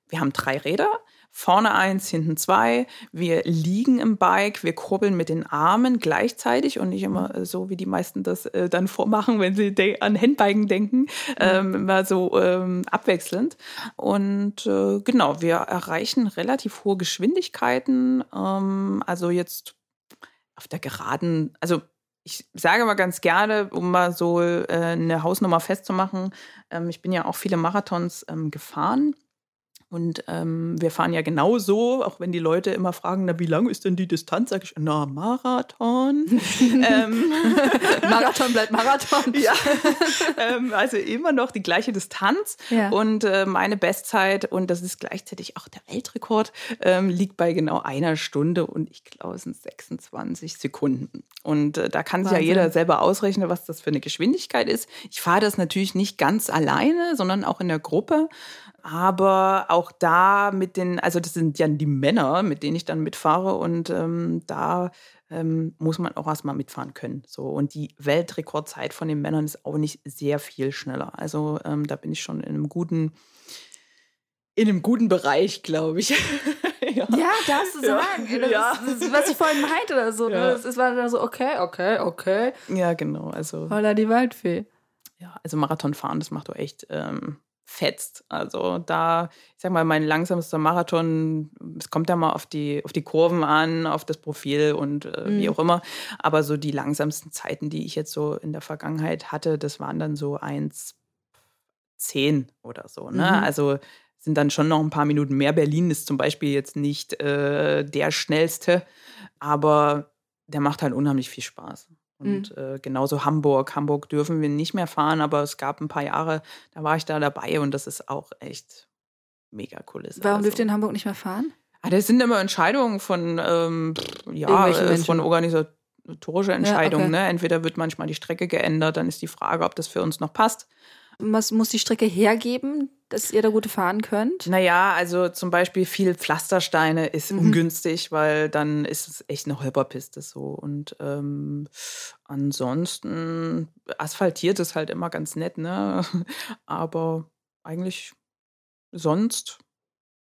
Wir haben drei Räder vorne eins, hinten zwei. Wir liegen im Bike, wir kurbeln mit den Armen gleichzeitig und nicht immer äh, so, wie die meisten das äh, dann vormachen, wenn sie an Handbiken denken, ähm, immer so ähm, abwechselnd. Und äh, genau, wir erreichen relativ hohe Geschwindigkeiten. Ähm, also jetzt auf der geraden, also ich sage mal ganz gerne, um mal so äh, eine Hausnummer festzumachen, ähm, ich bin ja auch viele Marathons ähm, gefahren und ähm, wir fahren ja genauso, auch wenn die Leute immer fragen, na, wie lang ist denn die Distanz? Sag ich, na, Marathon. ähm, Marathon bleibt Marathon. ja, ähm, also immer noch die gleiche Distanz. Ja. Und äh, meine Bestzeit, und das ist gleichzeitig auch der Weltrekord, ähm, liegt bei genau einer Stunde und ich glaube, es sind 26 Sekunden. Und äh, da kann sich ja jeder selber ausrechnen, was das für eine Geschwindigkeit ist. Ich fahre das natürlich nicht ganz alleine, sondern auch in der Gruppe. Aber auch da mit den, also das sind ja die Männer, mit denen ich dann mitfahre und ähm, da ähm, muss man auch erstmal mitfahren können. So. Und die Weltrekordzeit von den Männern ist auch nicht sehr viel schneller. Also ähm, da bin ich schon in einem guten, in einem guten Bereich, glaube ich. ja. ja, darfst du sagen. Ja. Das, ja. Ist, das ist, was ich vorhin meinte oder so. Ne? Ja. Das war dann so, okay, okay, okay. Ja, genau. Also. Holla die Waldfee. Ja, also Marathonfahren, das macht doch echt ähm, fetzt. Also da, ich sag mal, mein langsamster Marathon, es kommt ja mal auf die, auf die Kurven an, auf das Profil und äh, mhm. wie auch immer. Aber so die langsamsten Zeiten, die ich jetzt so in der Vergangenheit hatte, das waren dann so 1,10 oder so. Ne? Mhm. Also sind dann schon noch ein paar Minuten mehr. Berlin ist zum Beispiel jetzt nicht äh, der schnellste, aber der macht halt unheimlich viel Spaß. Und mhm. äh, genauso Hamburg. Hamburg dürfen wir nicht mehr fahren, aber es gab ein paar Jahre, da war ich da dabei und das ist auch echt mega cool. Warum also. dürft ihr in Hamburg nicht mehr fahren? Ah, das sind immer Entscheidungen von, ähm, ja, äh, von organisatorischer Entscheidungen. Ja, okay. ne? Entweder wird manchmal die Strecke geändert, dann ist die Frage, ob das für uns noch passt. Was muss die Strecke hergeben, dass ihr da gut fahren könnt? Naja, also zum Beispiel viel Pflastersteine ist mhm. ungünstig, weil dann ist es echt eine Holperpiste so. Und ähm, ansonsten asphaltiert ist halt immer ganz nett, ne? Aber eigentlich sonst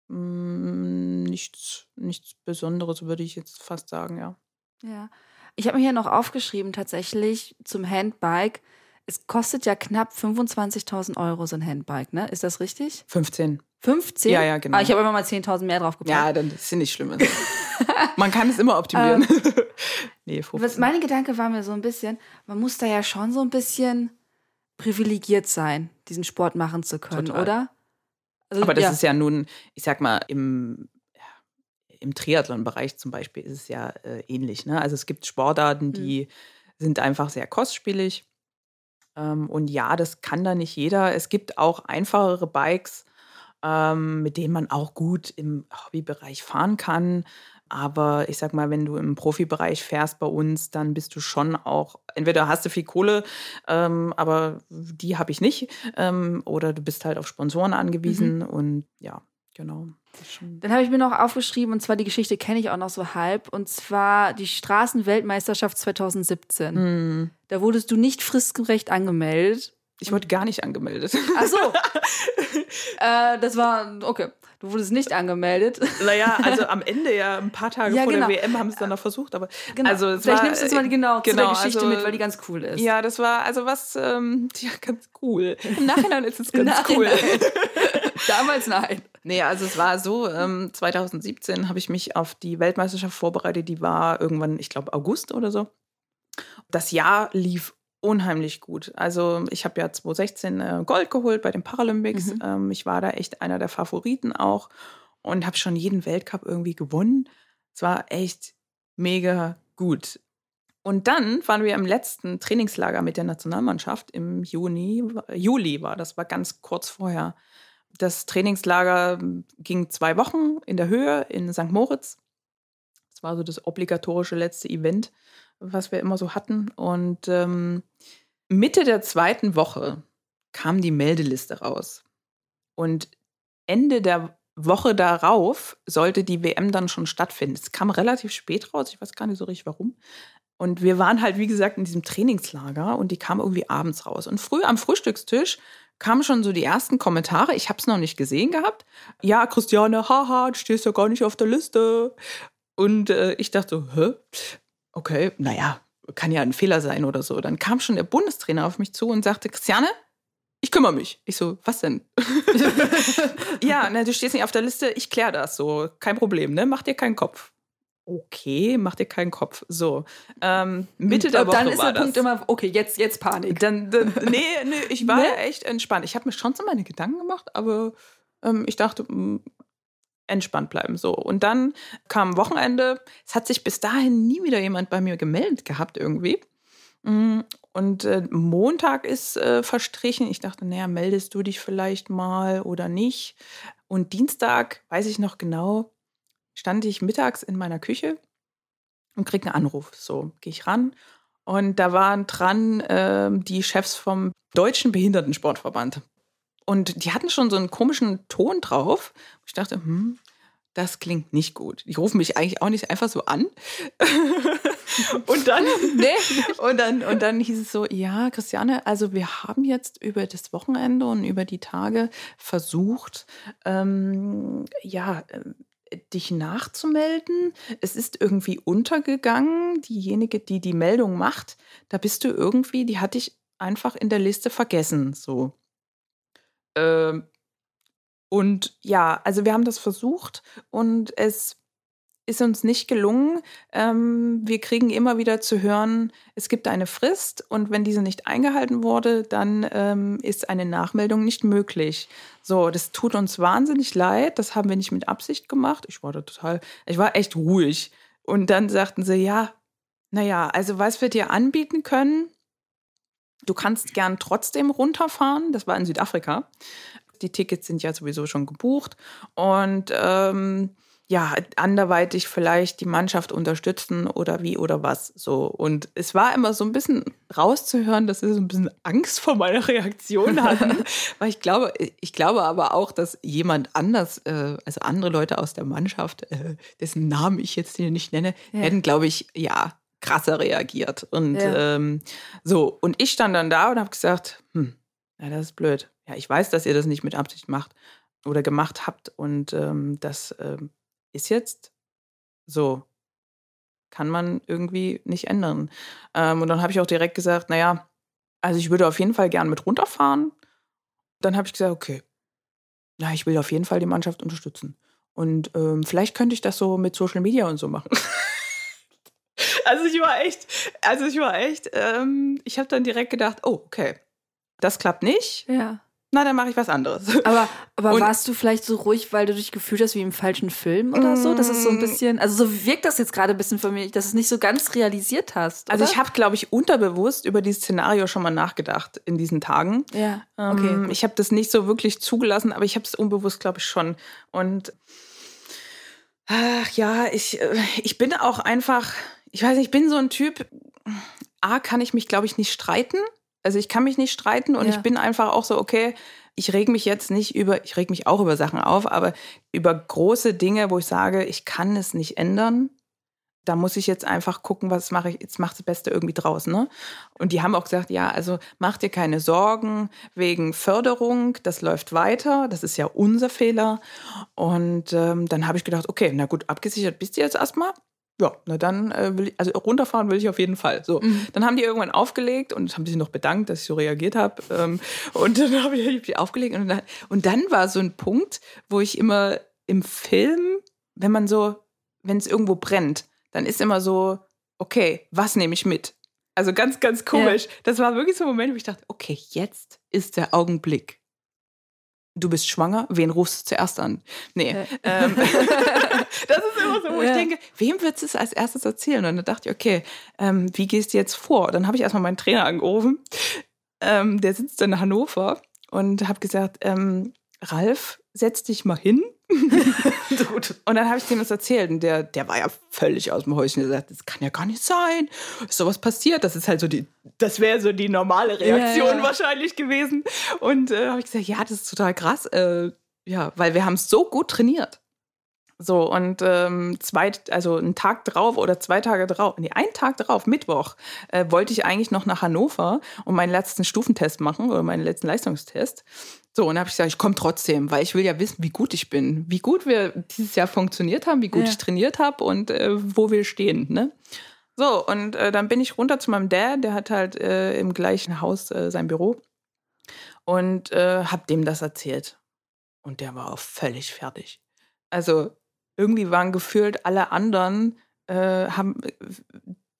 mh, hm, nichts, nichts Besonderes, würde ich jetzt fast sagen, ja. Ja. Ich habe mir hier noch aufgeschrieben, tatsächlich zum Handbike es kostet ja knapp 25.000 Euro so ein Handbike, ne? Ist das richtig? 15. 15? Ja, ja, genau. Ah, ich habe immer mal 10.000 mehr drauf gepackt. Ja, dann ist ja nicht schlimm. man kann es immer optimieren. Ähm, nee, 15. Was meine Gedanke war mir so ein bisschen, man muss da ja schon so ein bisschen privilegiert sein, diesen Sport machen zu können, Total. oder? Also, Aber das ja. ist ja nun, ich sag mal, im, im Triathlon-Bereich zum Beispiel ist es ja äh, ähnlich. Ne? Also es gibt Sportarten, die hm. sind einfach sehr kostspielig und ja, das kann da nicht jeder. Es gibt auch einfachere Bikes, ähm, mit denen man auch gut im Hobbybereich fahren kann. Aber ich sag mal, wenn du im Profibereich fährst bei uns, dann bist du schon auch, entweder hast du viel Kohle, ähm, aber die habe ich nicht, ähm, oder du bist halt auf Sponsoren angewiesen. Mhm. Und ja, Genau. Dann habe ich mir noch aufgeschrieben, und zwar die Geschichte kenne ich auch noch so halb, und zwar die Straßenweltmeisterschaft 2017. Mm. Da wurdest du nicht fristgerecht angemeldet. Ich wurde gar nicht angemeldet. Ach so. äh, das war, okay. Du wurdest nicht angemeldet. Naja, also am Ende ja, ein paar Tage ja, vor genau. der WM haben sie es dann noch versucht, aber genau. also Vielleicht war, nimmst du es mal genau, genau zu der Geschichte also, mit, weil die ganz cool ist. Ja, das war also was, ähm, ja, ganz cool. Im Nachhinein ist es ganz cool. Damals nein. Nee, also es war so, ähm, 2017 habe ich mich auf die Weltmeisterschaft vorbereitet, die war irgendwann, ich glaube, August oder so. Das Jahr lief unheimlich gut. Also ich habe ja 2016 äh, Gold geholt bei den Paralympics. Mhm. Ähm, ich war da echt einer der Favoriten auch und habe schon jeden Weltcup irgendwie gewonnen. Es war echt mega gut. Und dann waren wir im letzten Trainingslager mit der Nationalmannschaft im Juni, Juli war das, war ganz kurz vorher das Trainingslager ging zwei Wochen in der Höhe in St. Moritz. Das war so das obligatorische letzte Event, was wir immer so hatten. Und ähm, Mitte der zweiten Woche kam die Meldeliste raus. Und Ende der Woche darauf sollte die WM dann schon stattfinden. Es kam relativ spät raus, ich weiß gar nicht so richtig warum. Und wir waren halt, wie gesagt, in diesem Trainingslager und die kam irgendwie abends raus. Und früh am Frühstückstisch kamen schon so die ersten Kommentare. Ich habe es noch nicht gesehen gehabt. Ja, Christiane, haha, du stehst ja gar nicht auf der Liste. Und äh, ich dachte hä? Okay, naja, kann ja ein Fehler sein oder so. Dann kam schon der Bundestrainer auf mich zu und sagte, Christiane, ich kümmere mich. Ich so, was denn? ja, na, du stehst nicht auf der Liste, ich kläre das so. Kein Problem, ne? Mach dir keinen Kopf. Okay, mach dir keinen Kopf. So, ähm, Mitte der Woche Dann ist der Punkt das. immer, okay, jetzt, jetzt Panik. Dann, dann, nee, nee, ich war Nee? ja echt entspannt. Ich habe mir schon so meine Gedanken gemacht, aber ähm, ich dachte, mh, entspannt bleiben so. Und dann kam Wochenende. Es hat sich bis dahin nie wieder jemand bei mir gemeldet gehabt irgendwie. Mm, Und äh, Montag ist äh, verstrichen. Ich dachte, naja, meldest du dich vielleicht mal oder nicht? Und Dienstag, weiß ich noch genau, stand ich mittags in meiner Küche und krieg einen Anruf. So, gehe ich ran. Und da waren dran ähm, die Chefs vom Deutschen Behindertensportverband. Und die hatten schon so einen komischen Ton drauf. Ich dachte, hm, das klingt nicht gut. Die rufen mich eigentlich auch nicht einfach so an. und dann, und dann, und dann hieß es so, ja, Christiane, also wir haben jetzt über das Wochenende und über die Tage versucht, ähm, ja, äh, dich nachzumelden. Es ist irgendwie untergegangen. Diejenige, die die Meldung macht, da bist du irgendwie, die hatte ich einfach in der Liste vergessen. So. Ähm, und ja, also wir haben das versucht und es ist uns nicht gelungen. Ähm, wir kriegen immer wieder zu hören, es gibt eine Frist und wenn diese nicht eingehalten wurde, dann ähm, ist eine Nachmeldung nicht möglich. So, das tut uns wahnsinnig leid. Das haben wir nicht mit Absicht gemacht. Ich war da total, ich war echt ruhig. Und dann sagten sie, ja, naja, also was wir dir anbieten können, du kannst gern trotzdem runterfahren. Das war in Südafrika. Die Tickets sind ja sowieso schon gebucht. Und ähm, ja, anderweitig vielleicht die Mannschaft unterstützen oder wie oder was. So. Und es war immer so ein bisschen rauszuhören, dass sie so ein bisschen Angst vor meiner Reaktion hatten. Weil ich glaube, ich glaube aber auch, dass jemand anders, äh, also andere Leute aus der Mannschaft, äh, dessen Namen ich jetzt hier nicht nenne, Ja. hätten, glaube ich, ja, krasser reagiert. Und Ja. ähm, so, und ich stand dann da und habe gesagt, hm, ja, das ist blöd. Ja, ich weiß, dass ihr das nicht mit Absicht macht oder gemacht habt. Und ähm, das ähm, ist jetzt so. Kann man irgendwie nicht ändern. Ähm, und dann habe ich auch direkt gesagt, naja, also ich würde auf jeden Fall gern mit runterfahren. Dann habe ich gesagt, okay, na, ich will auf jeden Fall die Mannschaft unterstützen. Und ähm, vielleicht könnte ich das so mit Social Media und so machen. also ich war echt, also ich war echt, ähm, ich habe dann direkt gedacht, oh, okay, das klappt nicht. Ja. Na, dann mache ich was anderes. Aber, aber Und- warst du vielleicht so ruhig, weil du dich gefühlt hast wie im falschen Film oder so? Das ist so ein Mm. bisschen, also so wirkt das jetzt gerade ein bisschen für mich, dass du es nicht so ganz realisiert hast. Also oder? ich habe, glaube ich, unterbewusst über dieses Szenario schon mal nachgedacht in diesen Tagen. Ja, Ähm, okay. ich habe das nicht so wirklich zugelassen, aber ich habe es unbewusst, glaube ich, schon. Und ach ja, ich, äh, ich bin auch einfach, ich weiß nicht, ich bin so ein Typ, A, kann ich mich, glaube ich, nicht streiten. Also ich kann mich nicht streiten und Ja. ich bin einfach auch so, okay, ich reg mich jetzt nicht über, ich reg mich auch über Sachen auf, aber über große Dinge, wo ich sage, ich kann es nicht ändern. Da muss ich jetzt einfach gucken, was mache ich, jetzt macht das Beste irgendwie draus, ne? Und die haben auch gesagt, ja, also mach dir keine Sorgen wegen Förderung, das läuft weiter, das ist ja unser Fehler. Und ähm, dann habe ich gedacht, okay, na gut, abgesichert bist du jetzt erstmal. Ja, na dann äh, will ich, also runterfahren will ich auf jeden Fall. So, Mhm. dann haben die irgendwann aufgelegt und haben sich noch bedankt, dass ich so reagiert habe. Ähm, und dann habe ich die aufgelegt und dann, und dann war so ein Punkt, wo ich immer im Film, wenn man so, wenn es irgendwo brennt, dann ist immer so, okay, was nehme ich mit? Also ganz, ganz komisch. Das war wirklich so ein Moment, wo ich dachte, okay, jetzt ist der Augenblick. Du bist schwanger, wen rufst du zuerst an? Nee. Ja. Ähm, das ist immer so, wo Ja. ich denke, wem wird es als erstes erzählen? Und dann dachte ich, okay, ähm, wie gehst du jetzt vor? Dann habe ich erstmal meinen Trainer angerufen. Ähm, der sitzt in Hannover und habe gesagt, ähm, Ralf, setz dich mal hin. Und dann habe ich dem das erzählt und der, der war ja völlig aus dem Häuschen. Der sagt, das kann ja gar nicht sein. Ist sowas passiert? Das ist halt so die, das wäre so die normale Reaktion Ja, ja. wahrscheinlich gewesen. Und äh, habe ich gesagt, ja, das ist total krass. Äh, ja, weil wir haben es so gut trainiert. So, und ähm, zwei, also einen Tag drauf oder zwei Tage drauf, nee, einen Tag drauf, Mittwoch, äh, wollte ich eigentlich noch nach Hannover und meinen letzten Stufentest machen oder meinen letzten Leistungstest. So, und dann habe ich gesagt, ich komme trotzdem, weil ich will ja wissen, wie gut ich bin, wie gut wir dieses Jahr funktioniert haben, wie gut ja. ich trainiert habe und äh, wo wir stehen. Ne? So, und äh, dann bin ich runter zu meinem Dad, der hat halt äh, im gleichen Haus äh, sein Büro und äh, habe dem das erzählt. Und der war auch völlig fertig. Also irgendwie waren gefühlt alle anderen, äh, haben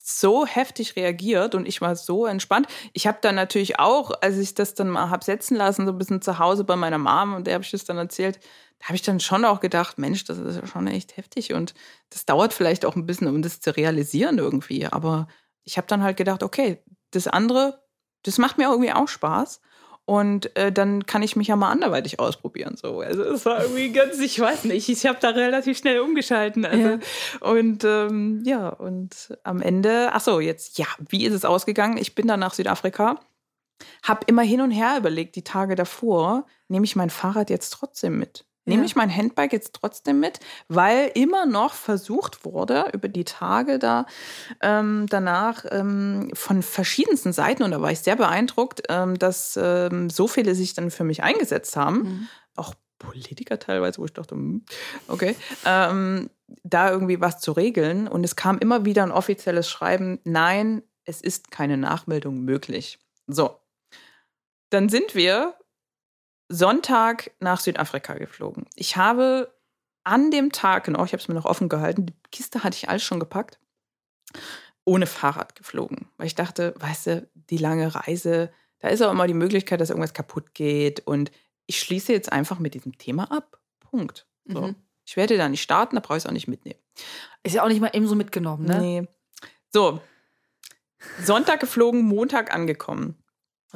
so heftig reagiert und ich war so entspannt. Ich habe dann natürlich auch, als ich das dann mal habe setzen lassen, so ein bisschen zu Hause bei meiner Mom und der habe ich das dann erzählt, da habe ich dann schon auch gedacht, Mensch, das ist ja schon echt heftig und das dauert vielleicht auch ein bisschen, um das zu realisieren irgendwie. Aber ich habe dann halt gedacht, okay, das andere, das macht mir irgendwie auch Spaß. Und äh, dann kann ich mich ja mal anderweitig ausprobieren. So. Also es war irgendwie ganz, ich weiß nicht, ich habe da relativ schnell umgeschalten. Also, ja. Und ähm, ja, und am Ende, ach so, jetzt, ja, wie ist es ausgegangen? Ich bin dann nach Südafrika, habe immer hin und her überlegt, die Tage davor, nehme ich mein Fahrrad jetzt trotzdem mit? Nehme ich mein Handbike jetzt trotzdem mit, weil immer noch versucht wurde, über die Tage da ähm, danach ähm, von verschiedensten Seiten, und da war ich sehr beeindruckt, ähm, dass ähm, so viele sich dann für mich eingesetzt haben, mhm. auch Politiker teilweise, wo ich dachte, hm, okay, ähm, da irgendwie was zu regeln. Und es kam immer wieder ein offizielles Schreiben, nein, es ist keine Nachmeldung möglich. So, dann sind wir Sonntag nach Südafrika geflogen. Ich habe an dem Tag, genau, ich habe es mir noch offen gehalten, die Kiste hatte ich alles schon gepackt, ohne Fahrrad geflogen. Weil ich dachte, weißt du, die lange Reise, da ist auch immer die Möglichkeit, dass irgendwas kaputt geht. Und ich schließe jetzt einfach mit diesem Thema ab. Punkt. So. Mhm. Ich werde da nicht starten, da brauche ich es auch nicht mitnehmen. Ist ja auch nicht mal eben so mitgenommen, ne? Nee. So. Sonntag geflogen, Montag angekommen.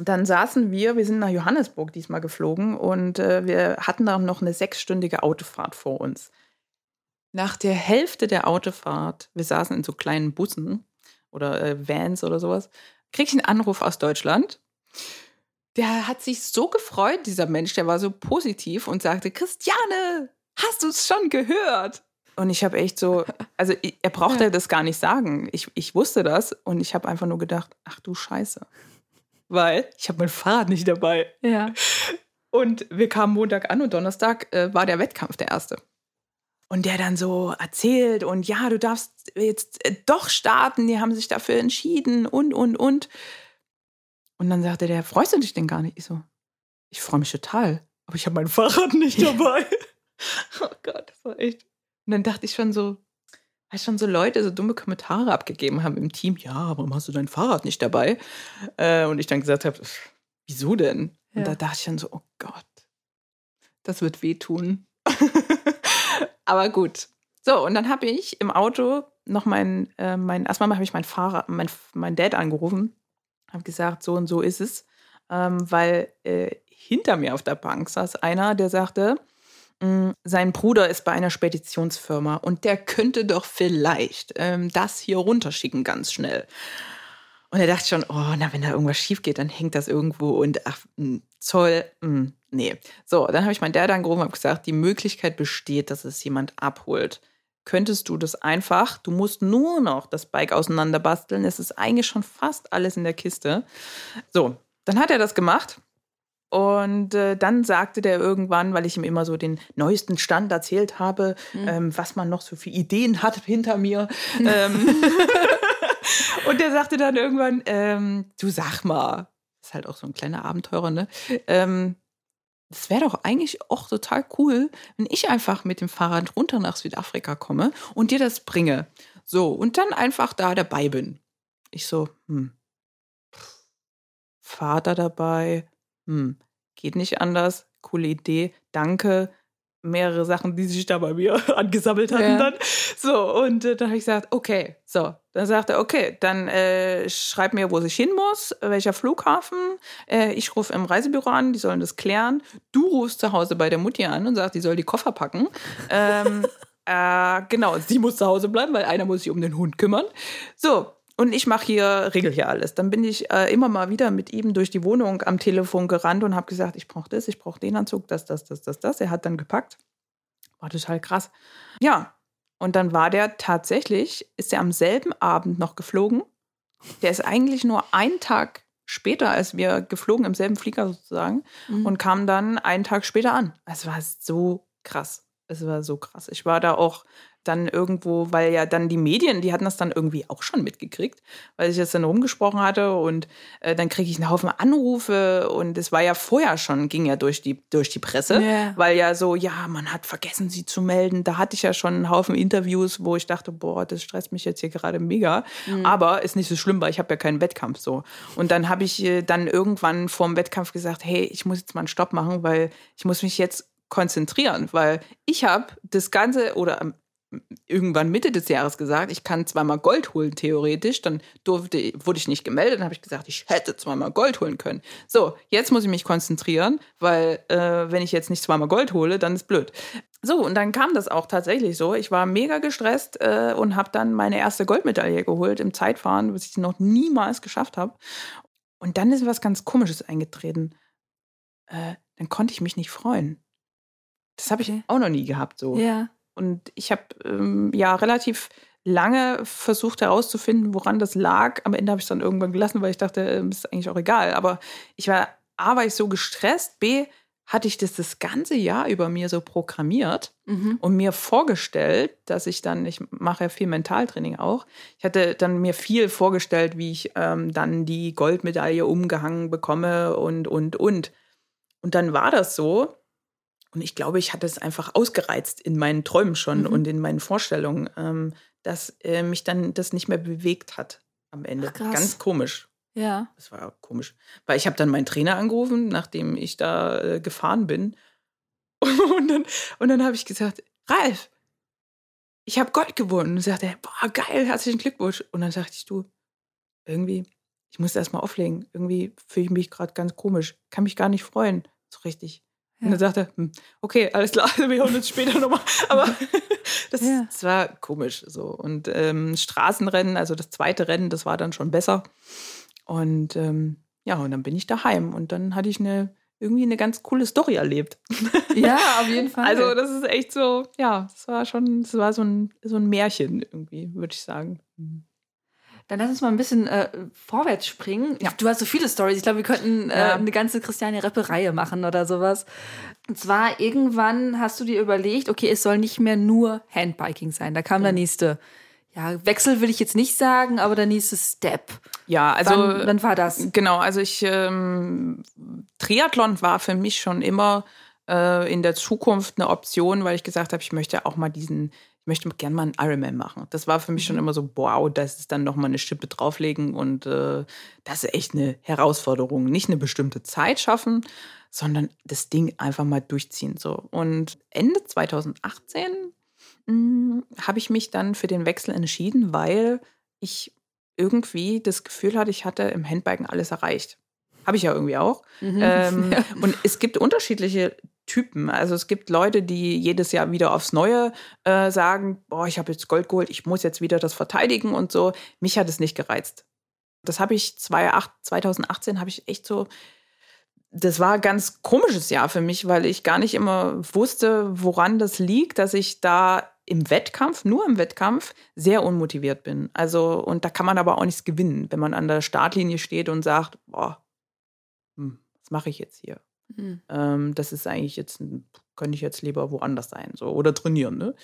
Und dann saßen wir, wir sind nach Johannesburg diesmal geflogen und äh, wir hatten dann noch eine sechsstündige Autofahrt vor uns. Nach der Hälfte der Autofahrt, wir saßen in so kleinen Bussen oder äh, Vans oder sowas, krieg ich einen Anruf aus Deutschland. Der hat sich so gefreut, dieser Mensch, der war so positiv und sagte, Christiane, hast du es schon gehört? Und ich habe echt so, also er brauchte ja. das gar nicht sagen. Ich, ich wusste das und ich habe einfach nur gedacht, ach du Scheiße weil ich habe mein Fahrrad nicht dabei. Ja. Und wir kamen Montag an und Donnerstag äh, war der Wettkampf der erste. Und der dann so erzählt und ja, du darfst jetzt äh, doch starten, die haben sich dafür entschieden und, und, und. Und dann sagte der, freust du dich denn gar nicht? Ich so, ich freue mich total, aber ich habe mein Fahrrad nicht dabei. oh Gott, das war echt. Und dann dachte ich schon so, weil schon so Leute so dumme Kommentare abgegeben haben im Team, ja, warum hast du dein Fahrrad nicht dabei? Äh, und ich dann gesagt habe, wieso denn? Ja. Und da dachte ich dann so, oh Gott, das wird wehtun. Aber gut. So, und dann habe ich im Auto noch mein, äh, mein erstmal habe ich mein Fahrer, mein, mein Dad angerufen, habe gesagt, so und so ist es, ähm, weil äh, hinter mir auf der Bank saß einer, der sagte, sein Bruder ist bei einer Speditionsfirma und der könnte doch vielleicht ähm, das hier runterschicken ganz schnell. Und er dachte schon, oh, na, wenn da irgendwas schief geht, dann hängt das irgendwo und ach, mm, Zoll, mh, mm, nee. So, dann habe ich meinen Dad angerufen und habe gesagt, die Möglichkeit besteht, dass es jemand abholt. Könntest du das einfach, du musst nur noch das Bike auseinanderbasteln, es ist eigentlich schon fast alles in der Kiste. So, dann hat er das gemacht und äh, dann sagte der irgendwann, weil ich ihm immer so den neuesten Stand erzählt habe, mhm. ähm, was man noch so für Ideen hat hinter mir. ähm, und der sagte dann irgendwann, ähm, du sag mal, ist halt auch so ein kleiner Abenteurer, ne? Ähm, das wäre doch eigentlich auch total cool, wenn ich einfach mit dem Fahrrad runter nach Südafrika komme und dir das bringe. So, und dann einfach da dabei bin. Ich so, hm, Vater dabei, hm, geht nicht anders, coole Idee, danke. Mehrere Sachen, die sich da bei mir angesammelt hatten ja. dann. So, und äh, dann habe ich gesagt, okay, so. Dann sagte er, okay, dann äh, schreib mir, wo ich hin muss, welcher Flughafen. Äh, ich rufe im Reisebüro an, die sollen das klären. Du rufst zu Hause bei der Mutti an und sagst, die soll die Koffer packen. ähm, äh, genau, sie muss zu Hause bleiben, weil einer muss sich um den Hund kümmern. So, und ich mache hier, regel hier alles. Dann bin ich äh, immer mal wieder mit ihm durch die Wohnung am Telefon gerannt und habe gesagt, ich brauche das, ich brauche den Anzug, das, das, das, das, das. Er hat dann gepackt. War total krass. Ja, und dann war der tatsächlich, ist er am selben Abend noch geflogen. Der ist eigentlich nur einen Tag später, als wir geflogen, im selben Flieger sozusagen, mhm. und kam dann einen Tag später an. Es war so krass. Es war so krass. Ich war da auch dann irgendwo, weil ja dann die Medien, die hatten das dann irgendwie auch schon mitgekriegt, weil ich das dann rumgesprochen hatte und äh, dann kriege ich einen Haufen Anrufe und es war ja vorher schon, ging ja durch die, durch die Presse, yeah. weil ja so, ja, man hat vergessen, sie zu melden. Da hatte ich ja schon einen Haufen Interviews, wo ich dachte, boah, das stresst mich jetzt hier gerade mega. Mhm. Aber ist nicht so schlimm, weil ich habe ja keinen Wettkampf so. Und dann habe ich äh, dann irgendwann vor dem Wettkampf gesagt, hey, ich muss jetzt mal einen Stopp machen, weil ich muss mich jetzt konzentrieren, weil ich habe das Ganze oder irgendwann Mitte des Jahres gesagt, ich kann zweimal Gold holen, theoretisch. Dann durfte, wurde ich nicht gemeldet, dann habe ich gesagt, ich hätte zweimal Gold holen können. So, jetzt muss ich mich konzentrieren, weil äh, wenn ich jetzt nicht zweimal Gold hole, dann ist blöd. So, und dann kam das auch tatsächlich so. Ich war mega gestresst äh, und habe dann meine erste Goldmedaille geholt im Zeitfahren, was ich noch niemals geschafft habe. Und dann ist was ganz Komisches eingetreten. Äh, dann konnte ich mich nicht freuen. Das habe ich auch noch nie gehabt so. Ja. Und ich habe ähm, ja relativ lange versucht herauszufinden, woran das lag. Am Ende habe ich es dann irgendwann gelassen, weil ich dachte, ähm, ist eigentlich auch egal. Aber ich war, A, war ich so gestresst, B, hatte ich das das ganze Jahr über mir so programmiert mhm. und mir vorgestellt, dass ich dann, ich mache ja viel Mentaltraining auch, ich hatte dann mir viel vorgestellt, wie ich ähm, dann die Goldmedaille umgehangen bekomme und, und, und. Und dann war das so, und ich glaube, ich hatte es einfach ausgereizt in meinen Träumen schon mhm. und in meinen Vorstellungen, ähm, dass äh, mich dann das nicht mehr bewegt hat am Ende. Ach, Ganz komisch. Ja. Das war komisch. Weil ich habe dann meinen Trainer angerufen, nachdem ich da äh, gefahren bin. und dann, und dann habe ich gesagt, Ralf, ich habe Gold gewonnen. Und sagte er, boah, geil, herzlichen Glückwunsch. Und dann sagte ich, du, irgendwie, ich muss erst mal auflegen. Irgendwie fühle ich mich gerade ganz komisch. Kann mich gar nicht freuen. So richtig. Ja. Und dann sagte hm, okay, alles klar, wir hören uns später nochmal. Aber das, ja. das, war komisch so. Und ähm, Straßenrennen, also das zweite Rennen, das war dann schon besser. Und ähm, ja, und dann bin ich daheim und dann hatte ich eine irgendwie eine ganz coole Story erlebt. Ja, auf jeden Fall. Also das ist echt so, ja, das war schon, das war so ein, so ein Märchen irgendwie, würde ich sagen. Dann lass uns mal ein bisschen äh, vorwärts springen. Ja. Du hast so viele Stories. Ich glaube, wir könnten äh, ja. eine ganze Christiane Reppe-Reihe machen oder sowas. Und zwar irgendwann hast du dir überlegt, okay, es soll nicht mehr nur Handbiking sein. Da kam mhm. der nächste. Ja, Wechsel will ich jetzt nicht sagen, aber der nächste Step. Ja, also wann, wann war das? Genau, also ich ähm, Triathlon war für mich schon immer äh, in der Zukunft eine Option, weil ich gesagt habe, ich möchte auch mal diesen ich möchte gerne mal einen Ironman machen. Das war für mich schon mhm. immer so, wow, das ist dann nochmal eine Schippe drauflegen und äh, das ist echt eine Herausforderung. Nicht eine bestimmte Zeit schaffen, sondern das Ding einfach mal durchziehen. So. Und Ende 2018 hm, habe ich mich dann für den Wechsel entschieden, weil ich irgendwie das Gefühl hatte, ich hatte im Handbiken alles erreicht. Habe ich ja irgendwie auch. Mhm. Ähm, ja. Und es gibt unterschiedliche Typen. Also es gibt Leute, die jedes Jahr wieder aufs Neue äh, sagen, boah, ich habe jetzt Gold geholt, ich muss jetzt wieder das verteidigen und so. Mich hat es nicht gereizt. Das habe ich 2018 habe ich echt so das war ein ganz komisches Jahr für mich, weil ich gar nicht immer wusste, woran das liegt, dass ich da im Wettkampf, nur im Wettkampf, sehr unmotiviert bin. Also, und da kann man aber auch nichts gewinnen, wenn man an der Startlinie steht und sagt, boah, hm, was mache ich jetzt hier? Mhm. Ähm, das ist eigentlich jetzt, könnte ich jetzt lieber woanders sein so, oder trainieren. Ne?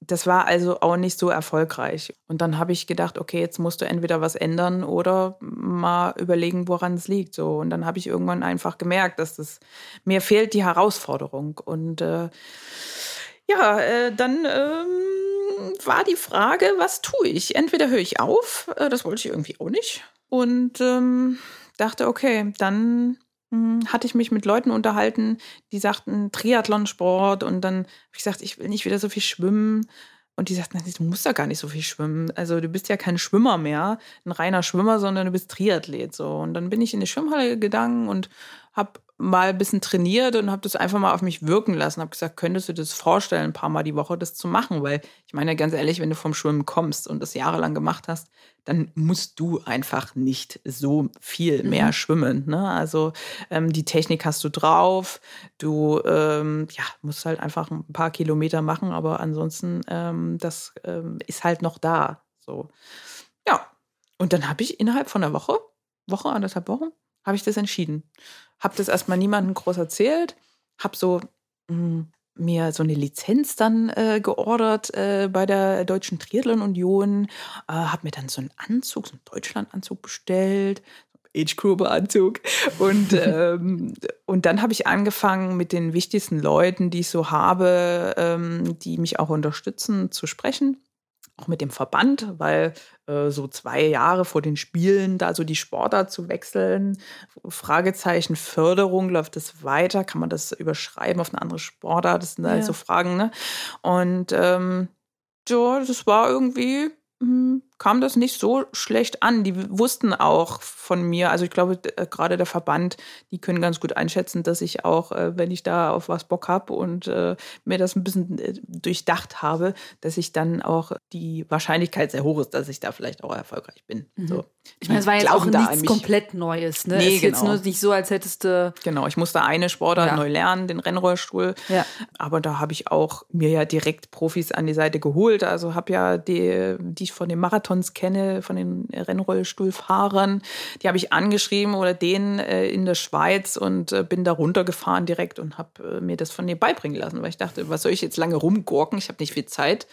Das war also auch nicht so erfolgreich. Und dann habe ich gedacht, okay, jetzt musst du entweder was ändern oder mal überlegen, woran es liegt. So. Und dann habe ich irgendwann einfach gemerkt, dass das, mir fehlt die Herausforderung. Und äh, ja, äh, dann ähm, war die Frage, was tue ich? Entweder höre ich auf, äh, das wollte ich irgendwie auch nicht. Und ähm, dachte, okay, dann hatte ich mich mit Leuten unterhalten, die sagten Triathlonsport und dann habe ich gesagt, ich will nicht wieder so viel schwimmen. Und die sagten, du musst ja gar nicht so viel schwimmen. Also du bist ja kein Schwimmer mehr, ein reiner Schwimmer, sondern du bist Triathlet. So. Und dann bin ich in die Schwimmhalle gegangen und habe mal ein bisschen trainiert und habe das einfach mal auf mich wirken lassen. Habe gesagt, könntest du das vorstellen, ein paar Mal die Woche das zu machen? Weil ich meine ganz ehrlich, wenn du vom Schwimmen kommst und das jahrelang gemacht hast, dann musst du einfach nicht so viel mehr mhm. schwimmen. Ne? Also ähm, die Technik hast du drauf. Du ähm, ja, musst halt einfach ein paar Kilometer machen, aber ansonsten ähm, das ähm, ist halt noch da. So ja. Und dann habe ich innerhalb von einer Woche, Woche anderthalb Wochen, habe ich das entschieden. Habe das erstmal niemandem groß erzählt, habe so mh, hm, mir so eine Lizenz dann äh, geordert äh, bei der Deutschen Triathlon Union, äh, habe mir dann so einen Anzug, so einen Deutschlandanzug bestellt, Age-Group-Anzug. Und, ähm, und dann habe ich angefangen, mit den wichtigsten Leuten, die ich so habe, ähm, die mich auch unterstützen, zu sprechen auch mit dem Verband, weil äh, so zwei Jahre vor den Spielen da so die Sportart zu wechseln, Fragezeichen Förderung, läuft das weiter? Kann man das überschreiben auf eine andere Sportart? Das sind ja. halt so Fragen, ne? Und ähm, ja, das war irgendwie hm, kam das nicht so schlecht an. Die wussten auch von mir, also ich glaube, äh, gerade der Verband, die können ganz gut einschätzen, dass ich auch, äh, wenn ich da auf was Bock habe und äh, mir das ein bisschen durchdacht habe, dass ich dann auch die Wahrscheinlichkeit sehr hoch ist, dass ich da vielleicht auch erfolgreich bin. Mhm. So. Ich meine, es war jetzt auch nichts komplett Neues. Ne? Nee, es ist genau. jetzt nur nicht so, als hättest du. Genau, ich musste eine Sportart ja. neu lernen, den Rennrollstuhl. Ja. Aber da habe ich auch mir ja direkt Profis an die Seite geholt. Also habe ja die, die ich von den Marathons kenne, von den Rennrollstuhlfahrern, die habe ich angeschrieben oder den äh, in der Schweiz und äh, bin da runtergefahren direkt und habe äh, mir das von denen beibringen lassen, weil ich dachte, was soll ich jetzt lange rumgurken? Ich habe nicht viel Zeit,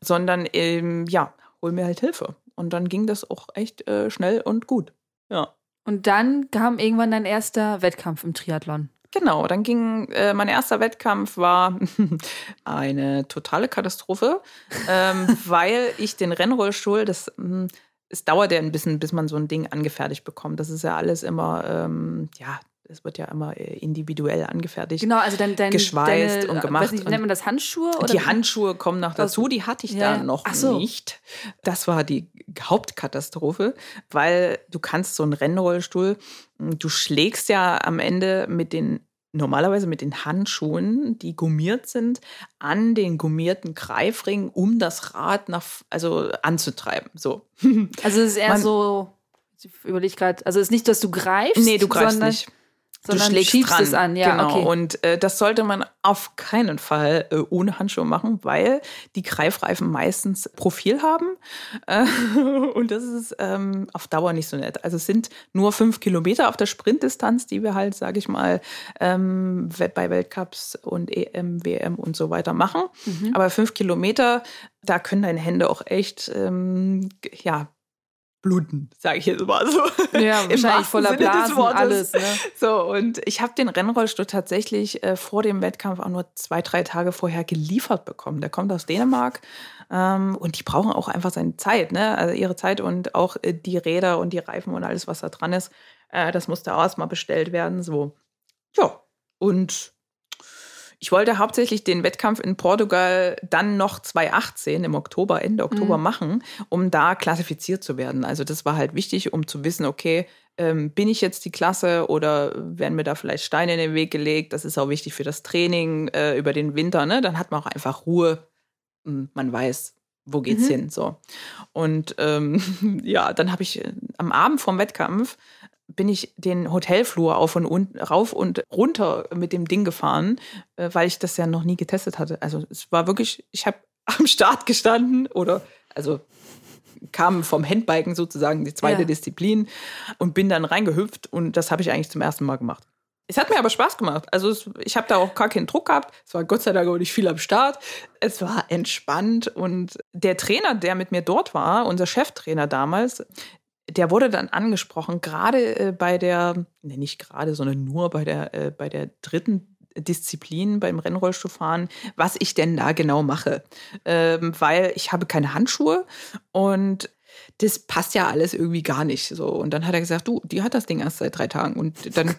sondern ähm, ja, hol mir halt Hilfe. Und dann ging das auch echt äh, schnell und gut. Ja. Und dann kam irgendwann dein erster Wettkampf im Triathlon. Genau, dann ging äh, mein erster Wettkampf war eine totale Katastrophe, ähm, weil ich den Rennrollstuhl, das hm, es dauert ja ein bisschen, bis man so ein Ding angefertigt bekommt. Das ist ja alles immer, ähm, ja, es wird ja immer äh, individuell angefertigt. Genau, also dein, dein geschweißt deine, und gemacht. Nicht, nennt man das Handschuhe? Oder? Die Handschuhe kommen noch dazu, die hatte ich ja. da noch so. nicht. Das war die Hauptkatastrophe, weil du kannst so einen Rennrollstuhl, hm, du schlägst ja am Ende mit den normalerweise mit den Handschuhen, die gummiert sind, an den gummierten Greifring, um das Rad nach, also anzutreiben. So. Also es ist eher Man, so, ich überlege gerade, also es ist nicht, dass du greifst. Nee, du greifst nicht du schlägst dran. es an. Ja, genau. Okay. Und äh, das sollte man auf keinen Fall äh, ohne Handschuhe machen, weil die Greifreifen meistens Profil haben. Äh, und das ist ähm, auf Dauer nicht so nett. Also es sind nur fünf Kilometer auf der Sprintdistanz, die wir halt, sage ich mal, ähm, bei Weltcups und EM, WM und so weiter machen. Mhm. Aber fünf Kilometer, da können deine Hände auch echt ähm, ja, bluten, sage ich jetzt mal so. Ja, wahrscheinlich voller Blasen, alles. Ne? So, und ich habe den Rennrollstuhl tatsächlich äh, vor dem Wettkampf auch nur zwei, drei Tage vorher geliefert bekommen. Der kommt aus Dänemark ähm, und die brauchen auch einfach seine Zeit, ne? also ihre Zeit und auch äh, die Räder und die Reifen und alles, was da dran ist. Äh, das musste auch erstmal bestellt werden. So, ja, und ich wollte hauptsächlich den Wettkampf in Portugal dann noch 2018 im Oktober, Ende Oktober mhm. machen, um da klassifiziert zu werden. Also das war halt wichtig, um zu wissen, okay, ähm, bin ich jetzt die Klasse oder werden mir da vielleicht Steine in den Weg gelegt? Das ist auch wichtig für das Training äh, über den Winter. Ne? Dann hat man auch einfach Ruhe. Man weiß, wo geht's mhm. hin? So. Und ähm, ja, dann habe ich äh, am Abend vorm Wettkampf bin ich den Hotelflur auf und un rauf und runter mit dem Ding gefahren, äh, weil ich das ja noch nie getestet hatte. Also es war wirklich, ich habe am Start gestanden oder also kam vom Handbiken sozusagen die zweite ja. Disziplin und bin dann reingehüpft und das habe ich eigentlich zum ersten Mal gemacht. Es hat mir aber Spaß gemacht. Also es, ich habe da auch gar keinen Druck gehabt. Es war Gott sei Dank auch nicht viel am Start. Es war entspannt und der Trainer, der mit mir dort war, unser Cheftrainer damals, der wurde dann angesprochen, gerade äh, bei der, nee, nicht gerade, sondern nur bei der, äh, bei der dritten Disziplin beim Rennrollstuhlfahren, was ich denn da genau mache. Ähm, weil ich habe keine Handschuhe und das passt ja alles irgendwie gar nicht. So. Und dann hat er gesagt, du, die hat das Ding erst seit drei Tagen. Und dann, äh,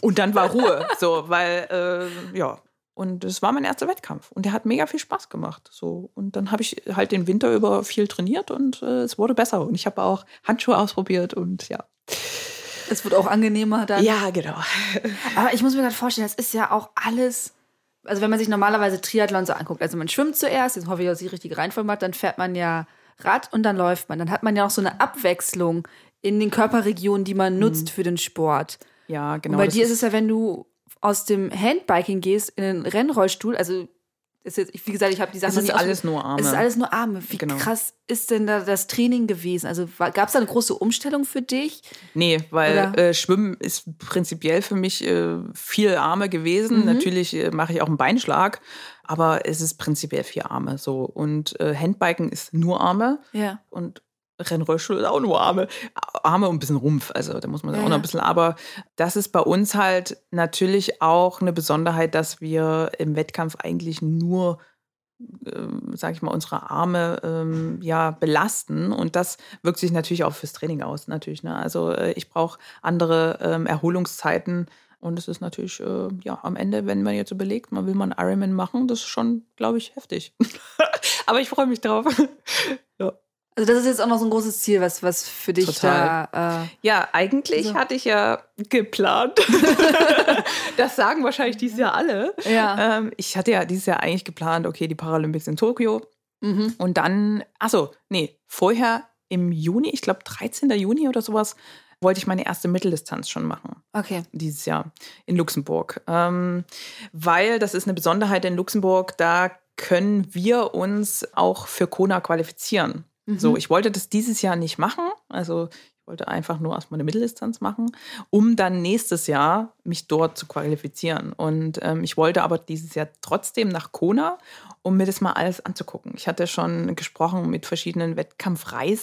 und dann war Ruhe. So, weil, äh, ja, und es war mein erster Wettkampf und der hat mega viel Spaß gemacht. So. Und dann habe ich halt den Winter über viel trainiert und äh, es wurde besser. Und ich habe auch Handschuhe ausprobiert und ja. Es wird auch angenehmer dann. Ja, genau. Aber ich muss mir gerade vorstellen, das ist ja auch alles. Also wenn man sich normalerweise Triathlon so anguckt, also man schwimmt zuerst, jetzt hoffe ich, dass ich die richtige Reihenfolge mache, dann fährt man ja Rad und dann läuft man. Dann hat man ja auch so eine Abwechslung in den Körperregionen, die man nutzt für den Sport. Ja, genau. Und bei dir ist es ja, wenn du aus dem Handbiking gehst in den Rennrollstuhl, also ist jetzt, wie gesagt, ich habe die Sachen Es ist alles nur Arme. Es ist alles nur Arme. Wie Genau. krass ist denn da das Training gewesen? Also gab es da eine große Umstellung für dich? Nee, weil äh, Schwimmen ist prinzipiell für mich äh, viel Arme gewesen. Mhm. Natürlich äh, mache ich auch einen Beinschlag, aber es ist prinzipiell vier Arme so. Und äh, Handbiken ist nur Arme Ja. und Rennrollstuhl ist auch nur Arme. Arme und ein bisschen Rumpf, also da muss man Ja, auch noch ein bisschen. Aber das ist bei uns halt natürlich auch eine Besonderheit, dass wir im Wettkampf eigentlich nur ähm, sage ich mal, unsere Arme ähm, ja belasten und das wirkt sich natürlich auch fürs Training aus, natürlich. Ne? Also äh, ich brauche andere ähm, Erholungszeiten und es ist natürlich äh, ja am Ende, wenn man jetzt überlegt, man will mal einen Ironman machen, das ist schon, glaube ich, heftig. Aber ich freue mich drauf. ja. Also das ist jetzt auch noch so ein großes Ziel, was, was für dich Total. da. Äh, ja, eigentlich So. hatte ich ja geplant. das sagen wahrscheinlich dieses Jahr alle. ja. Ähm, ich hatte ja dieses Jahr eigentlich geplant, okay, die Paralympics in Tokio. Mhm. Und dann, achso, nee, vorher im Juni, ich glaube 13. Juni oder sowas, wollte ich meine erste Mitteldistanz schon machen, Okay. dieses Jahr in Luxemburg. Ähm, weil das ist eine Besonderheit in Luxemburg, da können wir uns auch für Kona qualifizieren. Mhm. So, ich wollte das dieses Jahr nicht machen. Also ich wollte einfach nur erstmal eine Mitteldistanz machen, um dann nächstes Jahr mich dort zu qualifizieren. Und ähm, ich wollte aber dieses Jahr trotzdem nach Kona, um mir das mal alles anzugucken. Ich hatte schon gesprochen mit verschiedenen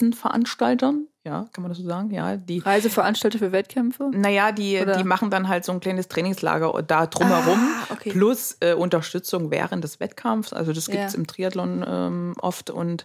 Wettkampfreisenveranstaltern. Ja, kann man das so sagen? Ja, die. Reiseveranstalter für Wettkämpfe? Naja, die, Oder? die machen dann halt so ein kleines Trainingslager da drumherum, Ah, okay. plus äh, Unterstützung während des Wettkampfs. Also das gibt es Ja. im Triathlon ähm, oft und,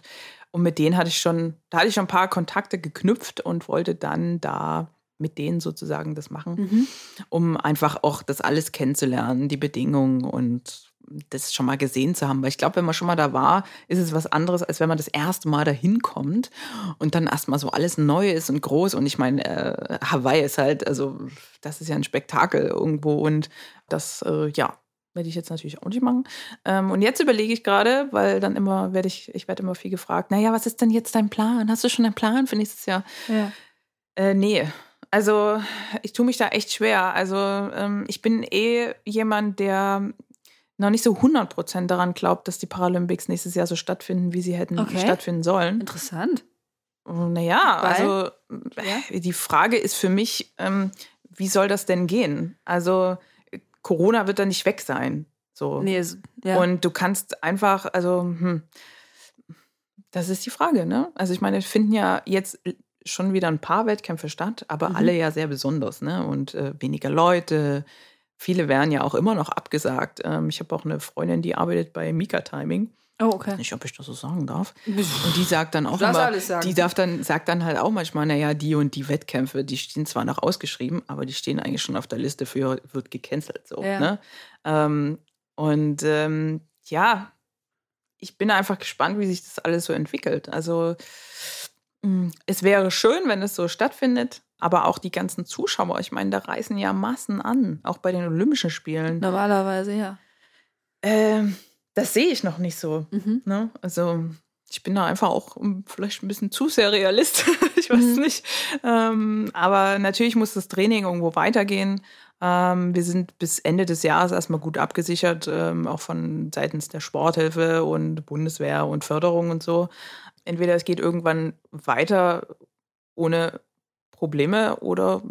und mit denen hatte ich schon, da hatte ich schon ein paar Kontakte geknüpft und wollte dann da mit denen sozusagen das machen, Mhm. um einfach auch das alles kennenzulernen, die Bedingungen und das schon mal gesehen zu haben. Weil ich glaube, wenn man schon mal da war, ist es was anderes, als wenn man das erste Mal dahin kommt und dann erstmal so alles neu ist und groß. Und ich meine, äh, Hawaii ist halt, also das ist ja ein Spektakel irgendwo und das, äh, ja, werde ich jetzt natürlich auch nicht machen. Ähm, und jetzt überlege ich gerade, weil dann immer werde ich, ich werde immer viel gefragt, naja, was ist denn jetzt dein Plan? Hast du schon einen Plan für nächstes Jahr? Ja. Äh, nee. Also ich tue mich da echt schwer. Also ähm, ich bin eh jemand, der noch nicht so 100% daran glaubt, dass die Paralympics nächstes Jahr so stattfinden, wie sie hätten Okay. stattfinden sollen. Interessant. Naja, Weil? also äh, die Frage ist für mich, ähm, wie soll das denn gehen? Also Corona wird da nicht weg sein. So. Nee, ja. Und du kannst einfach, also, hm, das ist die Frage, ne? Also ich meine, es finden ja jetzt schon wieder ein paar Wettkämpfe statt, aber Mhm. alle ja sehr besonders, ne? Und äh, weniger Leute. Viele werden ja auch immer noch abgesagt. Ähm, ich habe auch eine Freundin, die arbeitet bei Mika Timing. Oh, okay. Nicht, ob ich das so sagen darf. Und die sagt dann auch immer, die darf dann, sagt dann halt auch manchmal, naja, die und die Wettkämpfe, die stehen zwar noch ausgeschrieben, aber die stehen eigentlich schon auf der Liste für, wird gecancelt. So, Ja. ne? ähm, und ähm, ja, ich bin einfach gespannt, wie sich das alles so entwickelt. Also mh, es wäre schön, wenn es so stattfindet, aber auch die ganzen Zuschauer, ich meine, da reißen ja Massen an, auch bei den Olympischen Spielen. Normalerweise, ja. Ähm, das sehe ich noch nicht so. Mhm. Ne? Also ich bin da einfach auch um, vielleicht ein bisschen zu sehr Realist. ich weiß Mhm. nicht. Ähm, aber natürlich muss das Training irgendwo weitergehen. Ähm, wir sind bis Ende des Jahres erstmal gut abgesichert, ähm, auch von seitens der Sporthilfe und Bundeswehr und Förderung und so. Entweder es geht irgendwann weiter ohne Probleme oder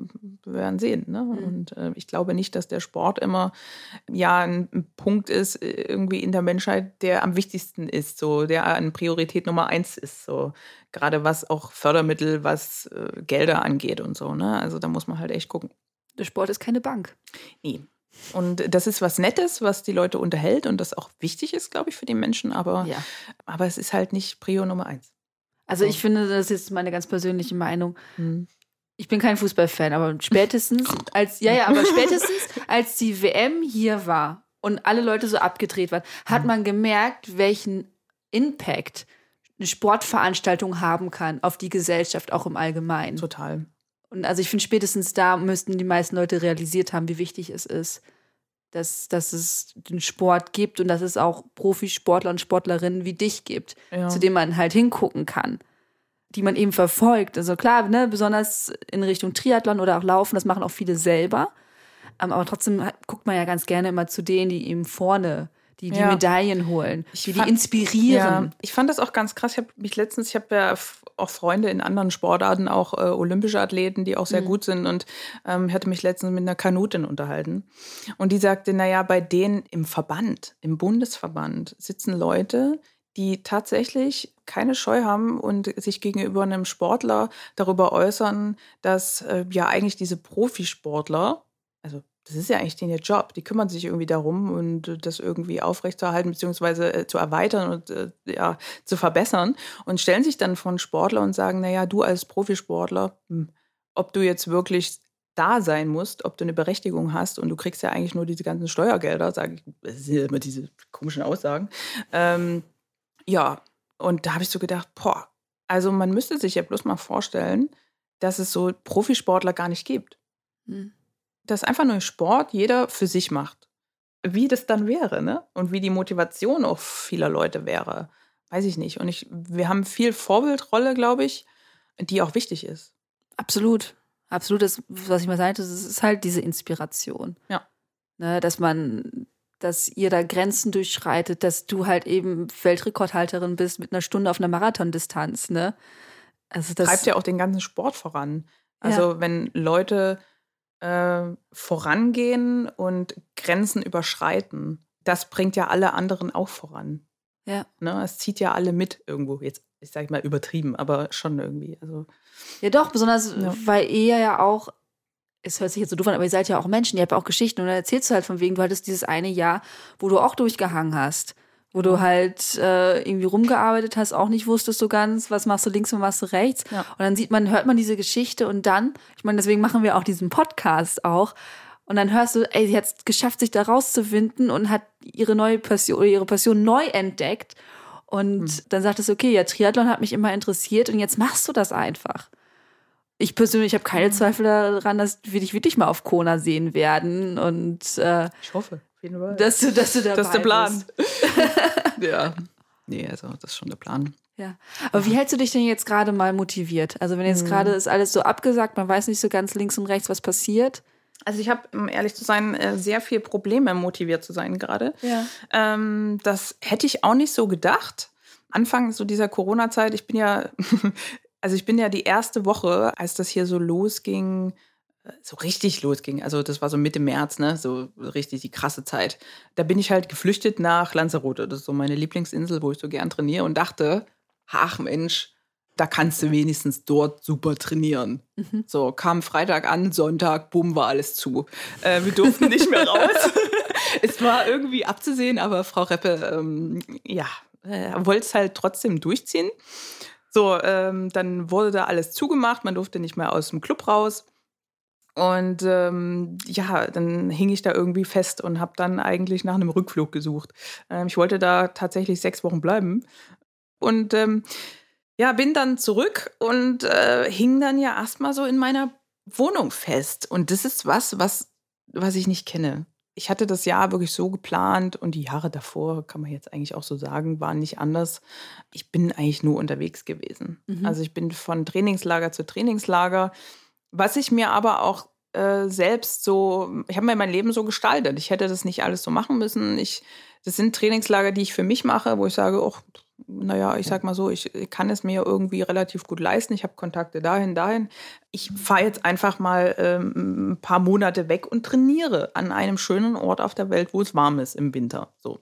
wir werden sehen. Ne? Mhm. Und äh, ich glaube nicht, dass der Sport immer ja ein, ein Punkt ist äh, irgendwie in der Menschheit, der am wichtigsten ist, so der an Priorität Nummer eins ist, so gerade was auch Fördermittel, was äh, Gelder angeht und so. Ne? Also da muss man halt echt gucken. Der Sport ist keine Bank. Nee. Und das ist was Nettes, was die Leute unterhält und das auch wichtig ist, glaube ich, für die Menschen, aber, Ja. aber es ist halt nicht Prio Nummer eins. Also So. ich finde, das ist meine ganz persönliche Meinung. Hm. Ich bin kein Fußballfan, aber spätestens als ja ja, aber spätestens als die WM hier war und alle Leute so abgedreht waren, hat Mhm. man gemerkt, welchen Impact eine Sportveranstaltung haben kann auf die Gesellschaft auch im Allgemeinen. Total. Und also ich finde, spätestens da müssten die meisten Leute realisiert haben, wie wichtig es ist, dass, dass es den Sport gibt und dass es auch Profisportler und Sportlerinnen wie dich gibt, Ja. zu denen man halt hingucken kann, die man eben verfolgt. Also klar, ne, besonders in Richtung Triathlon oder auch Laufen, das machen auch viele selber. Ähm, Aber trotzdem guckt man ja ganz gerne immer zu denen, die eben vorne die, die Ja. Medaillen holen, die die fand- inspirieren. Ja, ich fand das auch ganz krass. Ich habe mich letztens, ich habe ja auch Freunde in anderen Sportarten, auch äh, olympische Athleten, die auch sehr gut sind. Und ähm, ich hatte mich letztens mit einer Kanutin unterhalten. Und die sagte, naja, bei denen im Verband, im Bundesverband sitzen Leute, die tatsächlich keine Scheu haben und sich gegenüber einem Sportler darüber äußern, dass äh, ja eigentlich diese Profisportler, also das ist ja eigentlich denen ihr Job, die kümmern sich irgendwie darum und das irgendwie aufrechtzuerhalten beziehungsweise äh, zu erweitern und äh, ja, zu verbessern und stellen sich dann von Sportler und sagen, naja, du als Profisportler, hm, ob du jetzt wirklich da sein musst, ob du eine Berechtigung hast und du kriegst ja eigentlich nur diese ganzen Steuergelder, sage ich, das sind immer diese komischen Aussagen. Ähm, ja, und da habe ich so gedacht, boah, also man müsste sich ja bloß mal vorstellen, dass es so Profisportler gar nicht gibt. Hm. Dass einfach nur Sport jeder für sich macht. Wie das dann wäre, ne? Und wie die Motivation auch vieler Leute wäre, weiß ich nicht. Und ich, wir haben viel Vorbildrolle, glaube ich, die auch wichtig ist. Absolut. Absolut, das, was ich mal sagte, das ist halt diese Inspiration. Ja. Ne, dass man, dass ihr da Grenzen durchschreitet, dass du halt eben Weltrekordhalterin bist mit einer Stunde auf einer Marathondistanz, ne? Also das treibt ja auch den ganzen Sport voran. Also wenn Leute äh, vorangehen und Grenzen überschreiten, das bringt ja alle anderen auch voran. Ja. Ne? Es zieht ja alle mit irgendwo. Jetzt, ich sage mal übertrieben, aber schon irgendwie. Also Ja, doch, besonders, Ja. weil ihr ja auch, es hört sich jetzt so doof an, aber ihr seid ja auch Menschen, ihr habt auch Geschichten und dann erzählst du halt von wegen, du hattest dieses eine Jahr, wo du auch durchgehangen hast, wo du halt äh, irgendwie rumgearbeitet hast, auch nicht wusstest so ganz, was machst du links und was machst du rechts. Ja. Und dann sieht man, hört man diese Geschichte und dann, ich meine, deswegen machen wir auch diesen Podcast auch. Und dann hörst du, ey, sie hat es geschafft, sich da rauszuwinden und hat ihre neue Passion, oder ihre Passion neu entdeckt. Und dann sagtest du, okay, ja, Triathlon hat mich immer interessiert und jetzt machst du das einfach. Ich persönlich habe keine Zweifel daran, dass wir dich wirklich mal auf Kona sehen werden und äh, ich hoffe, auf jeden Fall. dass du, dass du dabei das ist der Plan. ja. Nee, also das ist schon der Plan. Ja. Aber wie hältst du dich denn jetzt gerade mal motiviert? Also wenn jetzt gerade ist alles so abgesagt, man weiß nicht so ganz links und rechts, was passiert. Also ich habe, um ehrlich zu sein, äh, sehr viel Probleme, motiviert zu sein gerade. Ja. Ähm, das hätte ich auch nicht so gedacht. Anfang so dieser Corona-Zeit, ich bin ja, also ich bin ja die erste Woche, als das hier so losging, äh, so richtig losging, also das war so Mitte März, ne, so richtig die krasse Zeit. Da bin ich halt geflüchtet nach Lanzarote, das ist so meine Lieblingsinsel, wo ich so gern trainiere und dachte, ach Mensch, da kannst du wenigstens dort super trainieren. So, kam Freitag an, Sonntag, bumm, war alles zu. Äh, wir durften nicht mehr raus. es war irgendwie abzusehen, aber Frau Reppe, ähm, ja, äh, wollte es halt trotzdem durchziehen. So, ähm, dann wurde da alles zugemacht, man durfte nicht mehr aus dem Club raus. Und ähm, ja, dann hing ich da irgendwie fest und habe dann eigentlich nach einem Rückflug gesucht. Ähm, ich wollte da tatsächlich sechs Wochen bleiben. Und ähm, ja, bin dann zurück und äh, hing dann ja erstmal so in meiner Wohnung fest. Und das ist was, was, was ich nicht kenne. Ich hatte das Jahr wirklich so geplant und die Jahre davor, kann man jetzt eigentlich auch so sagen, waren nicht anders. Ich bin eigentlich nur unterwegs gewesen. Mhm. Also ich bin von Trainingslager zu Trainingslager. Was ich mir aber auch äh, selbst so, ich habe mir mein Leben so gestaltet. Ich hätte das nicht alles so machen müssen. Ich, das sind Trainingslager, die ich für mich mache, wo ich sage, oh, naja, ich sag mal so, ich kann es mir irgendwie relativ gut leisten. Ich habe Kontakte dahin, dahin. Ich fahre jetzt einfach mal ähm, ein paar Monate weg und trainiere an einem schönen Ort auf der Welt, wo es warm ist im Winter. So.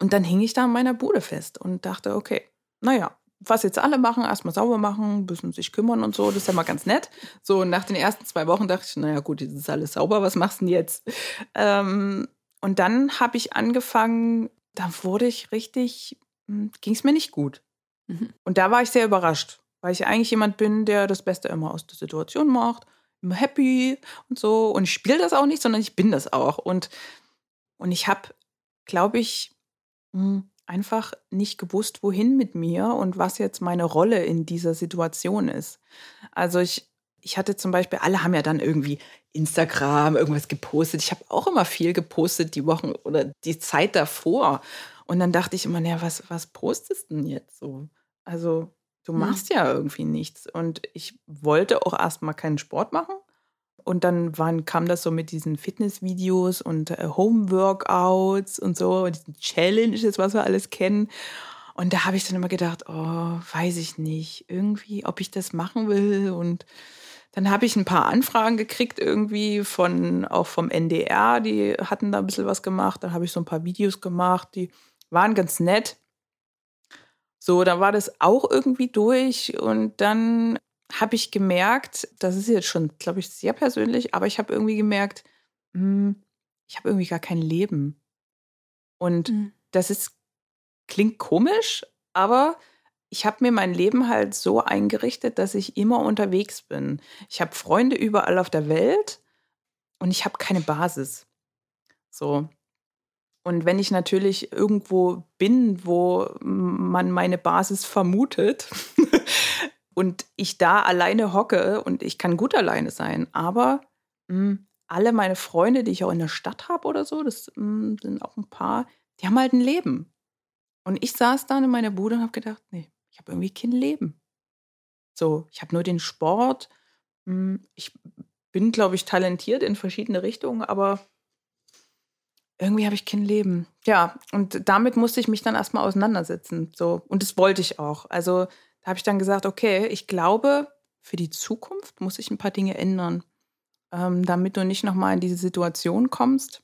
Und dann hing ich da in meiner Bude fest und dachte, okay, naja, was jetzt alle machen, erstmal sauber machen, ein bisschen sich kümmern und so, das ist ja mal ganz nett. So, und nach den ersten zwei Wochen dachte ich, naja, gut, jetzt ist alles sauber, was machst du denn jetzt? Ähm, und dann habe ich angefangen, da wurde ich richtig, ging es mir nicht gut. Mhm. Und da war ich sehr überrascht, weil ich eigentlich jemand bin, der das Beste immer aus der Situation macht, immer happy und so. Und ich spiele das auch nicht, sondern ich bin das auch. Und, und ich habe, glaube ich, mh, einfach nicht gewusst, wohin mit mir und was jetzt meine Rolle in dieser Situation ist. Also ich ich hatte zum Beispiel, alle haben ja dann irgendwie Instagram, irgendwas gepostet. Ich habe auch immer viel gepostet die Wochen oder die Zeit davor. Und dann dachte ich immer, naja, was, was postest du denn jetzt so? Also, du hm. machst hm. ja irgendwie nichts. Und ich wollte auch erstmal keinen Sport machen. Und dann waren, kam das so mit diesen Fitnessvideos und äh, Home-Workouts und so, und diesen Challenges, was wir alles kennen. Und da habe ich dann immer gedacht, oh, weiß ich nicht, irgendwie, ob ich das machen will. Und dann habe ich ein paar Anfragen gekriegt, irgendwie von auch vom NDR, die hatten da ein bisschen was gemacht. Dann habe ich so ein paar Videos gemacht, die waren ganz nett. So, dann war das auch irgendwie durch und dann habe ich gemerkt, das ist jetzt schon, glaube ich, sehr persönlich, aber ich habe irgendwie gemerkt, hm, ich habe irgendwie gar kein Leben. Und mhm. das ist, klingt komisch, aber ich habe mir mein Leben halt so eingerichtet, dass ich immer unterwegs bin. Ich habe Freunde überall auf der Welt und ich habe keine Basis. So. Und wenn ich natürlich irgendwo bin, wo man meine Basis vermutet, und ich da alleine hocke und ich kann gut alleine sein, aber mh, hm, alle meine Freunde, die ich auch in der Stadt habe oder so, das mh, hm, sind auch ein paar, die haben halt ein Leben. Und ich saß dann in meiner Bude und habe gedacht, nee, ich habe irgendwie kein Leben. So, ich habe nur den Sport. Hm, ich bin, glaube ich, talentiert in verschiedene Richtungen, aber irgendwie habe ich kein Leben. Ja, und damit musste ich mich dann erstmal auseinandersetzen. So, und das wollte ich auch. Also da habe ich dann gesagt, okay, ich glaube, für die Zukunft muss ich ein paar Dinge ändern, ähm, damit du nicht nochmal in diese Situation kommst,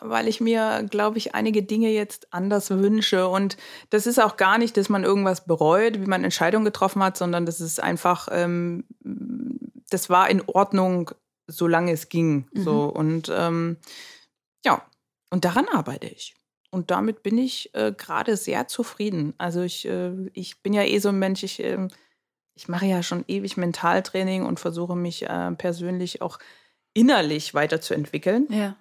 weil ich mir, glaube ich, einige Dinge jetzt anders wünsche. Und das ist auch gar nicht, dass man irgendwas bereut, wie man Entscheidungen getroffen hat, sondern das ist einfach, ähm, das war in Ordnung, solange es ging. Mhm. So und ähm, ja, und daran arbeite ich. Und damit bin ich äh, gerade sehr zufrieden. Also ich, äh, ich bin ja eh so ein Mensch, ich, äh, ich mache ja schon ewig Mentaltraining und versuche mich äh, persönlich auch innerlich weiterzuentwickeln. Ja.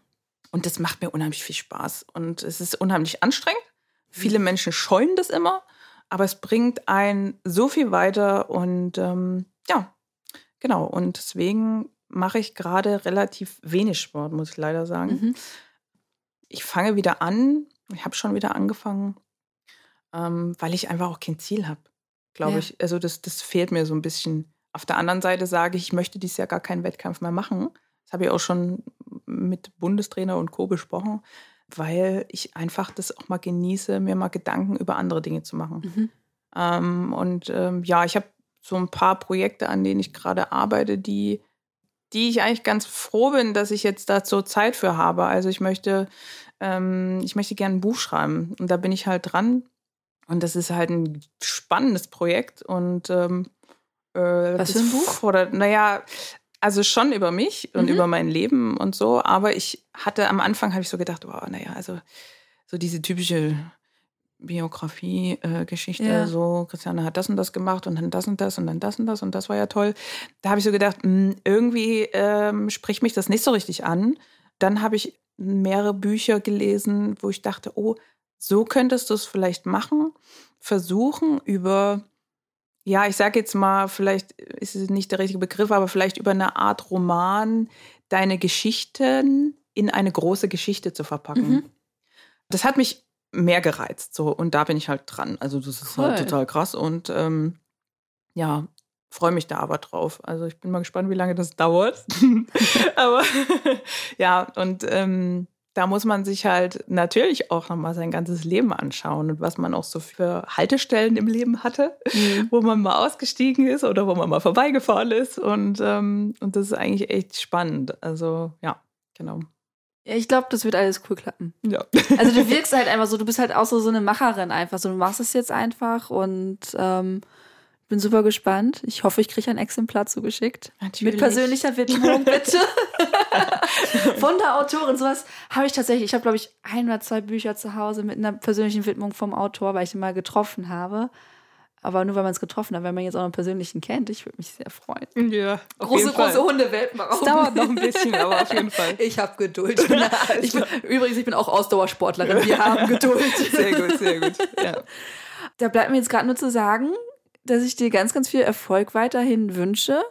Und das macht mir unheimlich viel Spaß. Und es ist unheimlich anstrengend. Viele mhm. Menschen scheuen das immer, aber es bringt einen so viel weiter. Und ähm, ja, genau. Und deswegen mache ich gerade relativ wenig Sport, muss ich leider sagen. Mhm. Ich fange wieder an, ich habe schon wieder angefangen, ähm, weil ich einfach auch kein Ziel habe, glaube ja. ich. Also das, das fehlt mir so ein bisschen. Auf der anderen Seite sage ich, ich möchte dieses Jahr gar keinen Wettkampf mehr machen. Das habe ich auch schon mit Bundestrainer und Co. besprochen, weil ich einfach das auch mal genieße, mir mal Gedanken über andere Dinge zu machen. Mhm. Ähm, und ähm, ja, ich habe so ein paar Projekte, an denen ich gerade arbeite, die, die ich eigentlich ganz froh bin, dass ich jetzt dazu Zeit für habe. Also ich möchte ähm, ich möchte gerne ein Buch schreiben. Und da bin ich halt dran. Und das ist halt ein spannendes Projekt. Und ähm, äh, was für ein Buch? Oder, naja, also schon über mich und mhm. über mein Leben und so. Aber ich hatte am Anfang habe ich so gedacht, wow, naja, also so diese typische Biografie-Geschichte, äh, ja. so Christiane hat das und das gemacht und dann das und das und dann das und das und das war ja toll. Da habe ich so gedacht, mh, hm, irgendwie ähm, spricht mich das nicht so richtig an. Dann habe ich mehrere Bücher gelesen, wo ich dachte, oh, so könntest du es vielleicht machen. Versuchen über, ja, ich sage jetzt mal, vielleicht ist es nicht der richtige Begriff, aber vielleicht über eine Art Roman deine Geschichten in eine große Geschichte zu verpacken. Mhm. Das hat mich mehr gereizt. So, und da bin ich halt dran. Also, das ist halt cool. halt total krass. Und ähm, ja, freue mich da aber drauf. Also ich bin mal gespannt, wie lange das dauert. aber ja, und ähm, da muss man sich halt natürlich auch nochmal sein ganzes Leben anschauen und was man auch so für Haltestellen im Leben hatte, mhm. wo man mal ausgestiegen ist oder wo man mal vorbeigefahren ist. Und, ähm, und das ist eigentlich echt spannend. Also ja, genau. Ja, ich glaube, das wird alles cool klappen. Ja. Also du wirkst halt einfach so, du bist halt auch so, so eine Macherin einfach. So, du machst es jetzt einfach und ähm, bin super gespannt. Ich hoffe, ich kriege ein Exemplar zugeschickt. Natürlich. Mit persönlicher Widmung, bitte. Von der Autorin. Sowas habe ich tatsächlich. Ich habe, glaube ich, ein oder zwei Bücher zu Hause mit einer persönlichen Widmung vom Autor, weil ich ihn mal getroffen habe. Aber nur, weil man es getroffen hat, wenn man jetzt auch einen persönlichen kennt, ich würde mich sehr freuen. Ja, große, große Hundewelpen. Es dauert noch ein bisschen, aber auf jeden Fall. Ich habe Geduld. Ich bin, übrigens, ich bin auch Ausdauersportlerin. Wir haben Geduld. Sehr gut, sehr gut. Ja. Da bleibt mir jetzt gerade nur zu sagen, dass ich dir ganz, ganz viel Erfolg weiterhin wünsche.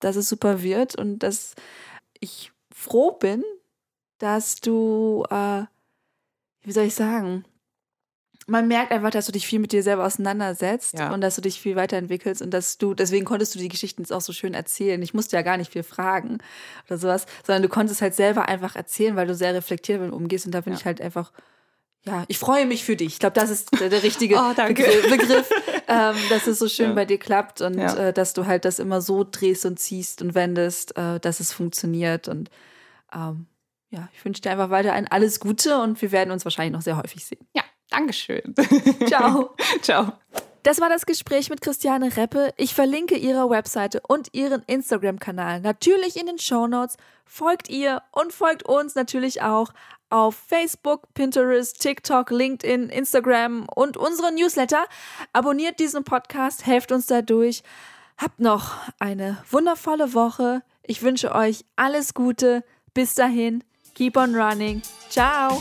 dass es super wird und dass ich froh bin, dass du, äh, wie soll ich sagen, man merkt einfach, dass du dich viel mit dir selber auseinandersetzt ja. und dass du dich viel weiterentwickelst und dass du, deswegen konntest du die Geschichten jetzt auch so schön erzählen. Ich musste ja gar nicht viel fragen oder sowas, sondern du konntest halt selber einfach erzählen, weil du sehr reflektiert damit umgehst und da bin ja. ich halt einfach, ja, ich freue mich für dich. Ich glaube, das ist der, der richtige oh, Begriff, Begriff ähm, dass es so schön ja. bei dir klappt und äh, dass du halt das immer so drehst und ziehst und wendest, äh, dass es funktioniert und ähm, ja, ich wünsche dir einfach weiter ein alles Gute und wir werden uns wahrscheinlich noch sehr häufig sehen. Ja, Dankeschön. Ciao. Ciao. Das war das Gespräch mit Christiane Reppe. Ich verlinke ihre Webseite und ihren Instagram-Kanal natürlich in den Show Notes. Folgt ihr und folgt uns natürlich auch auf Facebook, Pinterest, TikTok, LinkedIn, Instagram und unsere Newsletter. Abonniert diesen Podcast, helft uns dadurch. Habt noch eine wundervolle Woche. Ich wünsche euch alles Gute. Bis dahin, keep on running. Ciao.